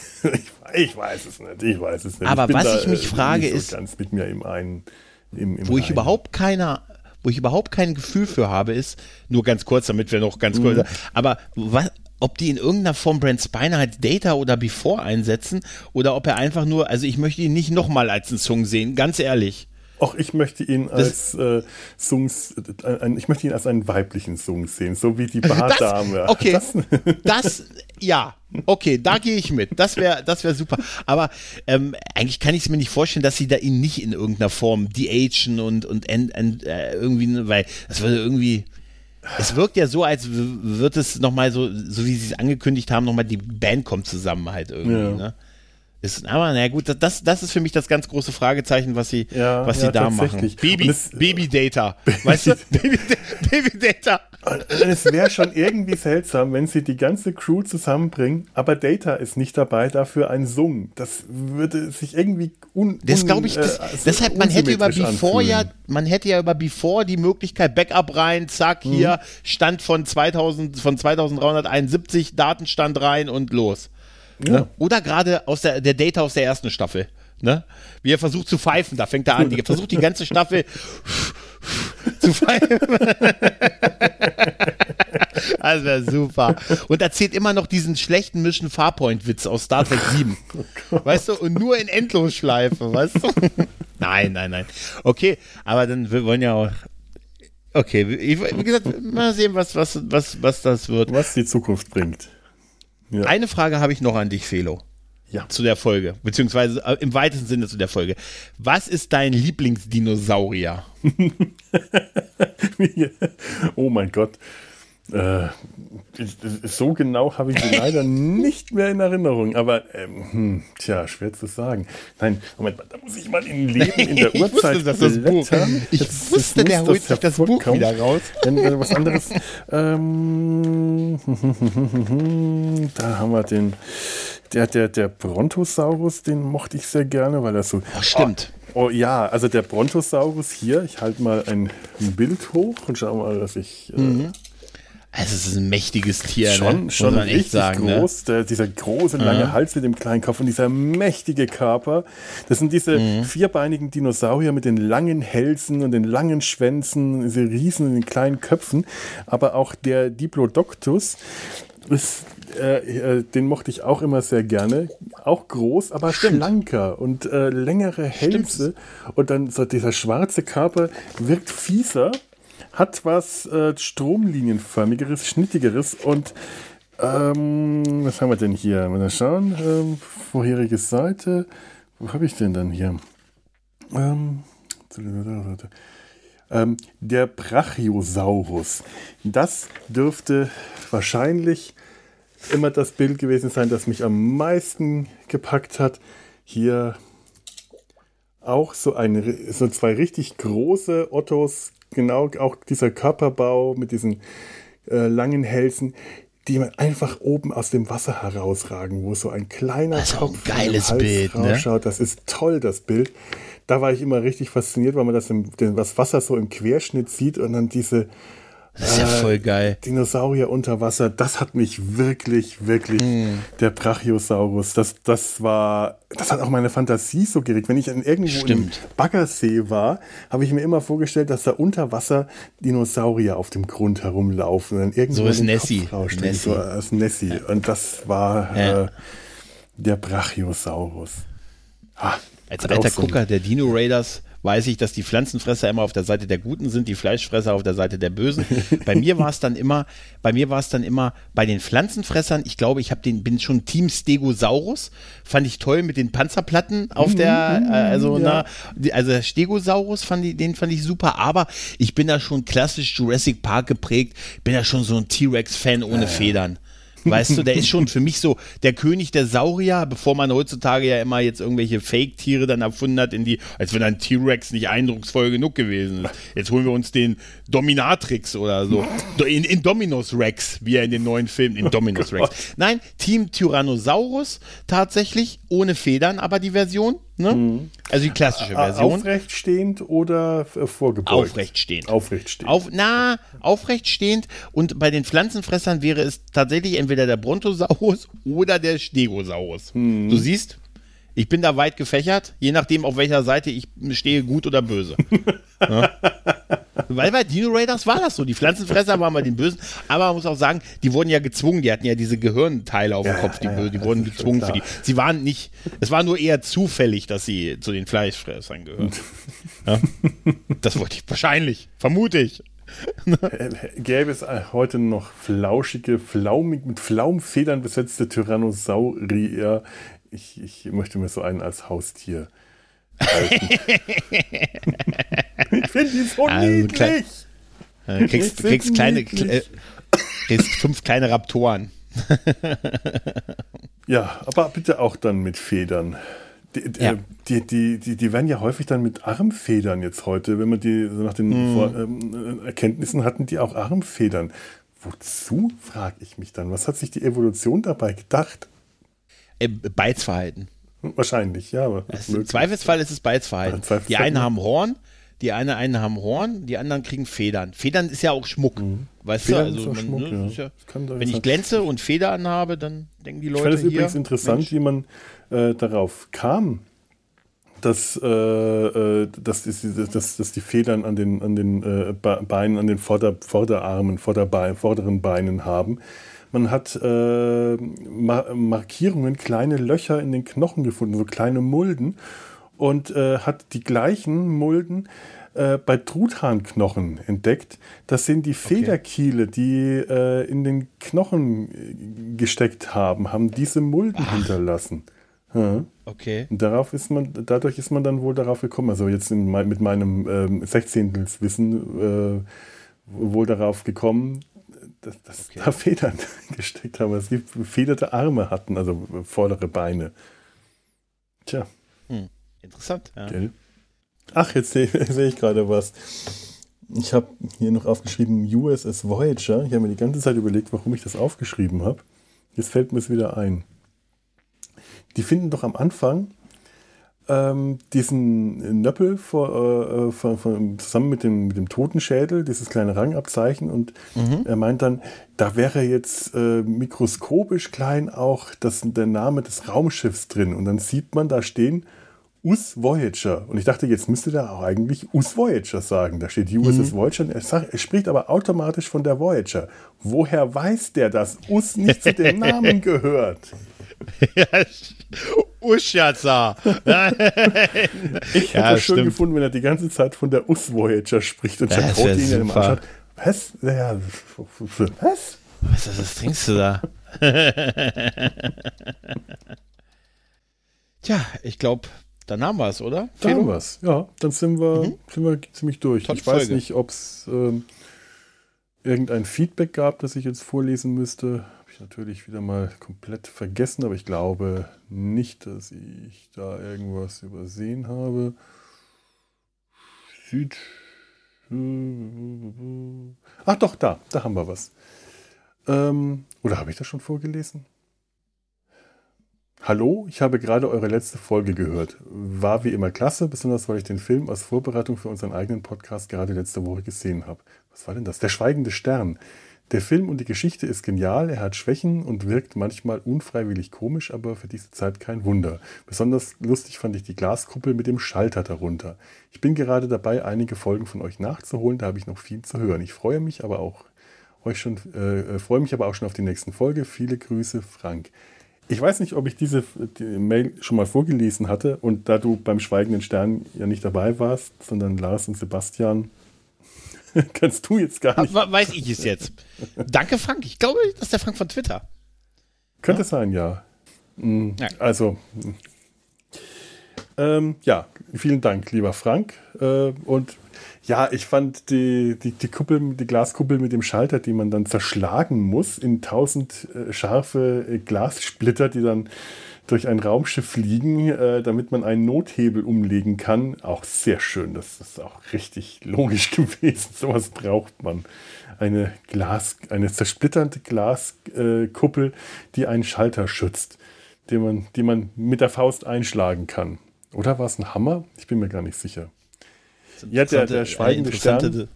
ich, weiß es nicht. Ich weiß es nicht. Aber ich was ich mich frage so ist, ganz mit mir im einen, im, im wo ich überhaupt keiner, wo ich überhaupt kein Gefühl für habe, ist nur ganz kurz, damit wir noch ganz kurz. Mhm. Aber was, ob die in irgendeiner Form Brent Spiner als Data oder Before einsetzen oder ob er einfach nur, also ich möchte ihn nicht nochmal als einen Song sehen, ganz ehrlich. Auch ich möchte ihn als äh, Sungs, äh, ich möchte ihn als einen weiblichen Sung sehen, so wie die Bardame. Okay, das, das, ja, okay, da gehe ich mit. Das wäre, das wäre super. Aber ähm, eigentlich kann ich es mir nicht vorstellen, dass sie da ihn nicht in irgendeiner Form de-agen und und end, end, äh, irgendwie, weil das würde irgendwie es wirkt ja so, als wird es nochmal so, so wie sie es angekündigt haben, nochmal die Band kommt zusammen halt irgendwie, ja. ne? Ist, aber na gut, das, das ist für mich das ganz große Fragezeichen, was sie, ja, was sie ja, da machen. Baby, es, Baby Data. Weißt du? Baby, Baby Data. Es wäre schon irgendwie seltsam, wenn sie die ganze Crew zusammenbringen, aber Data ist nicht dabei, dafür ein Sung. Das würde sich irgendwie un, Das glaube ich, das, äh, deshalb, man hätte über Before ja, man hätte ja über Before die Möglichkeit, Backup rein, zack, hier, mhm. Stand von 2000, von 2371, Datenstand rein und los. Ja. Ne? Oder gerade aus der, der Data aus der ersten Staffel. Ne? Wie er versucht zu pfeifen, da fängt er an. Er versucht die ganze Staffel zu pfeifen. das wäre super. Und erzählt immer noch diesen schlechten Mission Farpoint-Witz aus Star Trek 7. Oh weißt du, und nur in Endlosschleife, weißt du? nein, nein, nein. Okay, aber dann, wir wollen ja auch. Okay, wie gesagt, mal sehen, was, was, was, was das wird. Was die Zukunft bringt. Ja. Eine Frage habe ich noch an dich, Felo. Ja. Zu der Folge, beziehungsweise äh, im weitesten Sinne zu der Folge. Was ist dein Lieblingsdinosaurier? oh mein Gott. Äh, so genau habe ich sie leider nicht mehr in Erinnerung. Aber, ähm, hm, tja, schwer zu sagen. Nein, Moment mal, da muss ich mal in Leben in der ich Uhrzeit wusste, dass das Buch, Ich das, wusste, der holt sich das Buch wieder raus. Wenn, wenn was anderes. ähm, da haben wir den. Der, der, der Brontosaurus, den mochte ich sehr gerne, weil er so. Ach, stimmt. Oh, oh, ja, also der Brontosaurus hier, ich halte mal ein Bild hoch und schau mal, dass ich. Äh, mhm. Also es ist ein mächtiges Tier, schon, ne? schon man richtig sagen, ne? groß. Ne? Der, dieser große, lange ja. Hals mit dem kleinen Kopf und dieser mächtige Körper. Das sind diese mhm. vierbeinigen Dinosaurier mit den langen Hälsen und den langen Schwänzen, diese Riesen und den kleinen Köpfen. Aber auch der Diplodocus ist äh, äh, den mochte ich auch immer sehr gerne. Auch groß, aber Stimmt. schlanker und äh, längere Hälse. Stimmt. Und dann so dieser schwarze Körper wirkt fieser hat was äh, stromlinienförmigeres, schnittigeres und ähm, was haben wir denn hier? Mal schauen. Ähm, vorherige Seite. Wo habe ich denn dann hier? Ähm, ähm, der Brachiosaurus. Das dürfte wahrscheinlich immer das Bild gewesen sein, das mich am meisten gepackt hat. Hier auch so, ein, so zwei richtig große Ottos genau auch dieser Körperbau mit diesen äh, langen Hälsen, die einfach oben aus dem Wasser herausragen, wo so ein kleiner also Kopf ein geiles Hals Bild, rausschaut. Ne? Das ist toll, das Bild. Da war ich immer richtig fasziniert, weil man das, im, das Wasser so im Querschnitt sieht und dann diese Das ist ja äh, voll geil. Dinosaurier unter Wasser, das hat mich wirklich, wirklich, mm. der Brachiosaurus, das, das war, das hat auch meine Fantasie so geregt. Wenn ich in irgendwo Stimmt. im Baggersee war, habe ich mir immer vorgestellt, dass da unter Wasser Dinosaurier auf dem Grund herumlaufen. Und dann irgendwo so ist Nessie. Nessie. So als Nessie. Und das war ja. äh, der Brachiosaurus. Ah, Als alter Gucker der Dino Raiders weiß ich, dass die Pflanzenfresser immer auf der Seite der Guten sind, die Fleischfresser auf der Seite der Bösen. bei mir war es dann immer, bei mir war es dann immer bei den Pflanzenfressern. Ich glaube, ich habe den, bin schon Team Stegosaurus. Fand ich toll mit den Panzerplatten auf der, mhm, äh, also ja. na, also Stegosaurus fand ich, den fand ich super. Aber ich bin da schon klassisch Jurassic Park geprägt. Bin da schon so ein T-Rex-Fan ohne ja, Federn. Weißt du, der ist schon für mich so der König der Saurier, bevor man heutzutage ja immer jetzt irgendwelche Fake-Tiere dann erfunden hat, in die, als wenn ein T-Rex nicht eindrucksvoll genug gewesen ist. Jetzt holen wir uns den Dominatrix oder so. In, in Dominus Rex, wie er in den neuen Filmen, in Dominus oh Rex. Nein, Team Tyrannosaurus tatsächlich, ohne Federn, aber die Version. Ne? Mhm. Also die klassische Version. Aufrechtstehend oder vorgebeugt? Aufrechtstehend. Aufrechtstehend. Auf, na, aufrechtstehend. Und bei den Pflanzenfressern wäre es tatsächlich entweder der Brontosaurus oder der Stegosaurus. Mhm. Du siehst, ich bin da weit gefächert, je nachdem, auf welcher Seite ich stehe, gut oder böse. ja? Weil bei Dino Raiders war das so. Die Pflanzenfresser waren bei den Bösen. Aber man muss auch sagen, die wurden ja gezwungen. Die hatten ja diese Gehirnteile auf dem ja, Kopf, die, ja, die wurden gezwungen für die. Sie waren nicht, es war nur eher zufällig, dass sie zu den Fleischfressern gehören. ja? Das wollte ich wahrscheinlich, vermute ich. Gäbe es heute noch flauschige, flaumig, mit Flaumfedern besetzte Tyrannosaurier, ich, ich möchte mir so einen als Haustier. Ich finde die so also niedlich. Klein, äh, kriegst, kriegst kleine, äh, kriegst fünf kleine Raptoren. ja, aber bitte auch dann mit Federn. Die, ja. die, die, die, die, werden ja häufig dann mit Armfedern jetzt heute, wenn man die so nach den mm. Vor, ähm, Erkenntnissen hatten, die auch Armfedern. Wozu, frage ich mich dann. Was hat sich die Evolution dabei gedacht? Äh, Beizverhalten. Wahrscheinlich, ja. Aber Im Zweifelsfall ist es Beizverhalten. Die einen haben Horn, die eine, einen haben Horn, die anderen kriegen Federn. Federn ist ja auch Schmuck. Mhm. Weißt Federn du, also man, Schmuck, ne, ja. Ja, wenn ich glänze und Federn habe, dann denken die Leute. Ich fand es übrigens interessant, Mensch. wie man äh, darauf kam, dass, äh, äh dass, dass, dass, die Federn an den, an den äh, Beinen, an den Vorder-, Vorderarmen, Vorderbein, vorderen Beinen haben. Man hat äh, Markierungen, kleine Löcher in den Knochen gefunden, so kleine Mulden. Und äh, hat die gleichen Mulden äh, bei Truthahnknochen entdeckt. Das sind die Federkiele, die äh, in den Knochen äh, gesteckt haben, haben diese Mulden Ach. hinterlassen. Ja. Okay. Darauf ist man, dadurch ist man dann wohl darauf gekommen, also jetzt in, mit meinem ähm, Sechzehntelwissen äh, wohl darauf gekommen, dass, dass okay. da Federn gesteckt haben, dass sie federte Arme hatten, also vordere Beine. Tja. Hm. Interessant, ja. Gell? Ach, jetzt sehe seh ich gerade was. Ich habe hier noch aufgeschrieben USS Voyager. Ich habe mir die ganze Zeit überlegt, warum ich das aufgeschrieben habe. Jetzt fällt mir es wieder ein. Die finden doch am Anfang ähm, diesen Nöppel vor, äh, vor, vor, zusammen mit dem, mit dem Totenschädel, dieses kleine Rangabzeichen. Und mhm. er meint dann, da wäre jetzt äh, mikroskopisch klein auch das, der Name des Raumschiffs drin. Und dann sieht man da stehen US Voyager. Und ich dachte, jetzt müsste der auch eigentlich US Voyager sagen. Da steht USS mhm. Voyager. Er, sagt, er, spricht aber automatisch von der Voyager. Woher weiß der, dass US nicht zu den Namen gehört? ja, Uschatza. ich hätte ja, es schön gefunden, wenn er die ganze Zeit von der US Voyager spricht und Jack Roti ihn im Arsch hat. Was? Ja, was? Was, was trinkst du da? Tja, ich glaube, dann haben wir es, oder? Dann haben wir es, ja. Dann sind wir, mhm. sind wir ziemlich durch. Top ich weiß Folge. nicht, ob es ähm, irgendein Feedback gab, das ich jetzt vorlesen müsste ich natürlich wieder mal komplett vergessen, aber ich glaube nicht, dass ich da irgendwas übersehen habe. Süd. Ach doch, da, da haben wir was. Ähm, oder habe ich das schon vorgelesen? Hallo, ich habe gerade eure letzte Folge gehört. War wie immer klasse, besonders weil ich den Film als Vorbereitung für unseren eigenen Podcast gerade letzte Woche gesehen habe. Was war denn das? Der schweigende Stern. Der Film und die Geschichte ist genial, er hat Schwächen und wirkt manchmal unfreiwillig komisch, aber für diese Zeit kein Wunder. Besonders lustig fand ich die Glaskuppel mit dem Schalter darunter. Ich bin gerade dabei, einige Folgen von euch nachzuholen, da habe ich noch viel zu hören. Ich freue mich aber auch euch schon, äh, freue mich aber auch schon auf die nächsten Folge. Viele Grüße, Frank. Ich weiß nicht, ob ich diese die Mail schon mal vorgelesen hatte und da du beim Schweigenden Stern ja nicht dabei warst, sondern Lars und Sebastian, kannst du jetzt gar nicht. Weiß ich es jetzt. Danke, Frank. Ich glaube, das ist der Frank von Twitter. Könnte ja? sein, ja. Mhm. Also, ähm, ja, vielen Dank, lieber Frank. Äh, und ja, ich fand die, die, die Kuppel, die Glaskuppel mit dem Schalter, die man dann zerschlagen muss in tausend äh, scharfe äh, Glassplitter, die dann durch ein Raumschiff fliegen, äh, damit man einen Nothebel umlegen kann. Auch sehr schön. Das ist auch richtig logisch gewesen. Sowas braucht man. Eine Glas, eine zersplitternde Glaskuppel, äh, die einen Schalter schützt, den man, die man mit der Faust einschlagen kann. Oder war es ein Hammer? Ich bin mir gar nicht sicher. Ja, der, der schweigende Stern.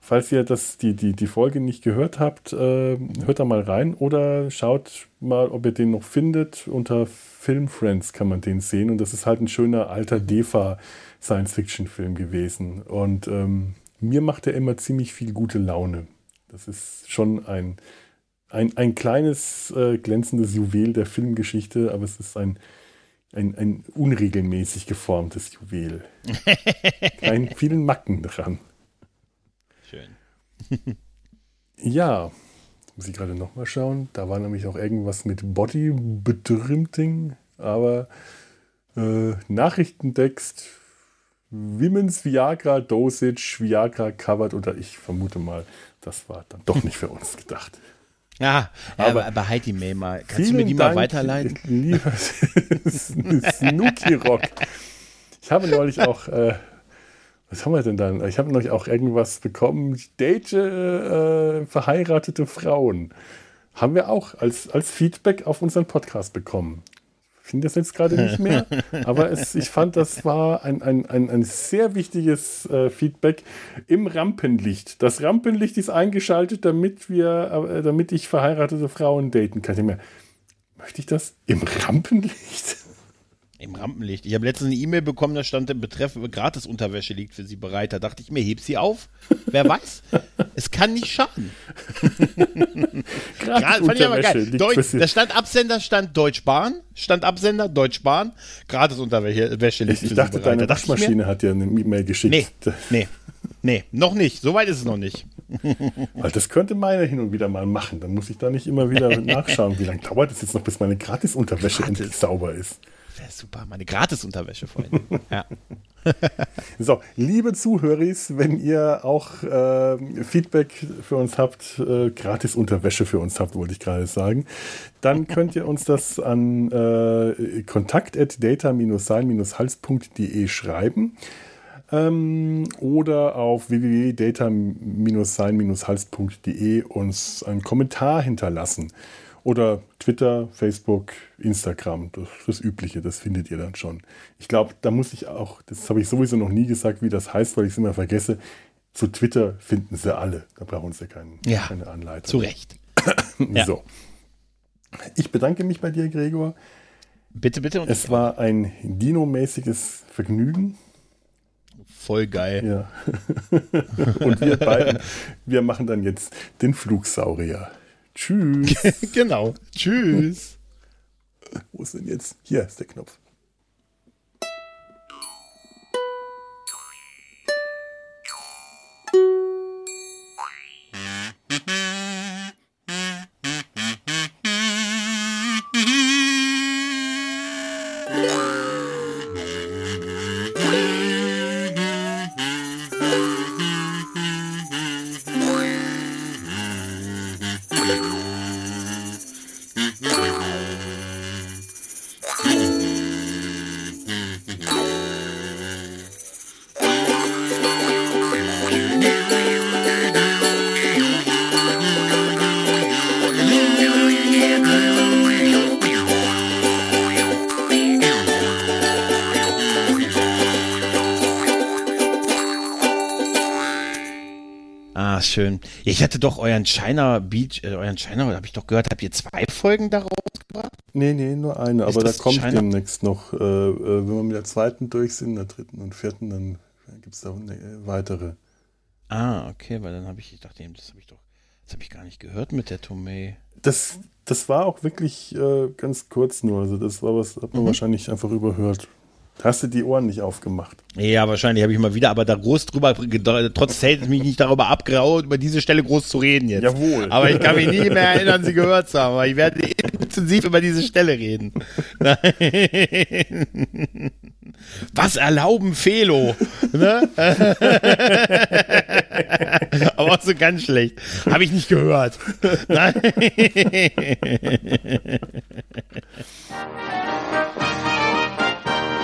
Falls ihr das, die, die, die Folge nicht gehört habt, äh, hört da mal rein oder schaut mal, ob ihr den noch findet. Unter Film Friends kann man den sehen. Und das ist halt ein schöner alter DEFA Science-Fiction-Film gewesen. Und ähm, mir macht er immer ziemlich viel gute Laune. Das ist schon ein, ein, ein kleines äh, glänzendes Juwel der Filmgeschichte, aber es ist ein, ein, ein unregelmäßig geformtes Juwel. Kein vielen Macken dran. Schön. ja, muss ich gerade nochmal schauen. Da war nämlich auch irgendwas mit Body Bedrimmting, aber äh, Nachrichtentext, Women's Viagra Dosage, Viagra covered oder ich vermute mal, das war dann doch nicht für uns gedacht. Ja, aber, aber halt die Mail mal. Kannst du mir die Dank, mal weiterleiten? Lieber Snooki Rock. Ich habe neulich auch, äh, was haben wir denn dann? Ich habe neulich auch irgendwas bekommen. Ich date äh, verheiratete Frauen. Haben wir auch als, als Feedback auf unseren Podcast bekommen finde das jetzt gerade nicht mehr, aber es, ich fand, das war ein, ein, ein, ein sehr wichtiges äh, Feedback im Rampenlicht. Das Rampenlicht ist eingeschaltet, damit wir, äh, damit ich verheiratete Frauen daten kann. Ich mir, möchte ich das im Rampenlicht? Im Rampenlicht. Ich habe letztens eine E-Mail bekommen, da stand im Betreff, Gratis-Unterwäsche liegt für Sie bereit. Da dachte ich mir, heb sie auf. Wer weiß? es kann nicht schaden. Gratis-Unterwäsche Sie. Da stand Absender, stand Deutsch Bahn. Stand Absender, Deutsch Bahn. Gratis-Unterwäsche liegt ich, für dachte, Sie bereit. Ich dachte, deine Waschmaschine hat dir eine E-Mail geschickt. Nee, nee, nee, noch nicht. So weit ist es noch nicht. Weil das könnte meine hin und wieder mal machen. Dann muss ich da nicht immer wieder nachschauen, wie lange dauert es jetzt noch, bis meine Gratis-Unterwäsche Gratis. endlich sauber ist wäre super, meine Gratis-Unterwäsche vorhin. ja. So, liebe Zuhörer, wenn ihr auch äh, Feedback für uns habt, äh, Gratis-Unterwäsche für uns habt, wollte ich gerade sagen, dann könnt ihr uns das an äh, kontakt.data-sein-hals.de schreiben ähm, oder auf www.data-sein-hals.de uns einen Kommentar hinterlassen. Oder Twitter, Facebook, Instagram, das, das Übliche, das findet ihr dann schon. Ich glaube, da muss ich auch, das habe ich sowieso noch nie gesagt, wie das heißt, weil ich es immer vergesse. Zu Twitter finden sie alle. Da brauchen sie kein, ja, keine Anleitung. Zu Recht. so. Ich bedanke mich bei dir, Gregor. Bitte, bitte. Und es war ein Dino-mäßiges Vergnügen. Voll geil. Ja. und wir beiden, wir machen dann jetzt den Flugsaurier. Tschüss. genau. Tschüss. Wo ist denn jetzt? Hier ist der Knopf. Doch euren China Beach, äh, euren China, habe ich doch gehört, habt ihr zwei Folgen daraus gebracht? Nee, nee, nur eine, Ist aber da kommt China? demnächst noch, äh, äh, wenn wir mit der zweiten durch sind, der dritten und vierten, dann gibt es da eine, äh, weitere. Ah, okay, weil dann habe ich, ich dachte, das habe ich doch, das habe ich gar nicht gehört mit der Tomei. Das, das war auch wirklich äh, ganz kurz nur, also das war was, hat man mhm. wahrscheinlich einfach überhört. Hast du die Ohren nicht aufgemacht? Ja, wahrscheinlich habe ich mal wieder, aber da groß drüber, trotz hält es mich nicht darüber abgeraucht, über diese Stelle groß zu reden jetzt. Jawohl. Aber ich kann mich nie mehr erinnern, sie gehört zu haben. Aber ich werde intensiv über diese Stelle reden. Was erlauben Felo? Ne? aber auch so ganz schlecht. Habe ich nicht gehört. Nein.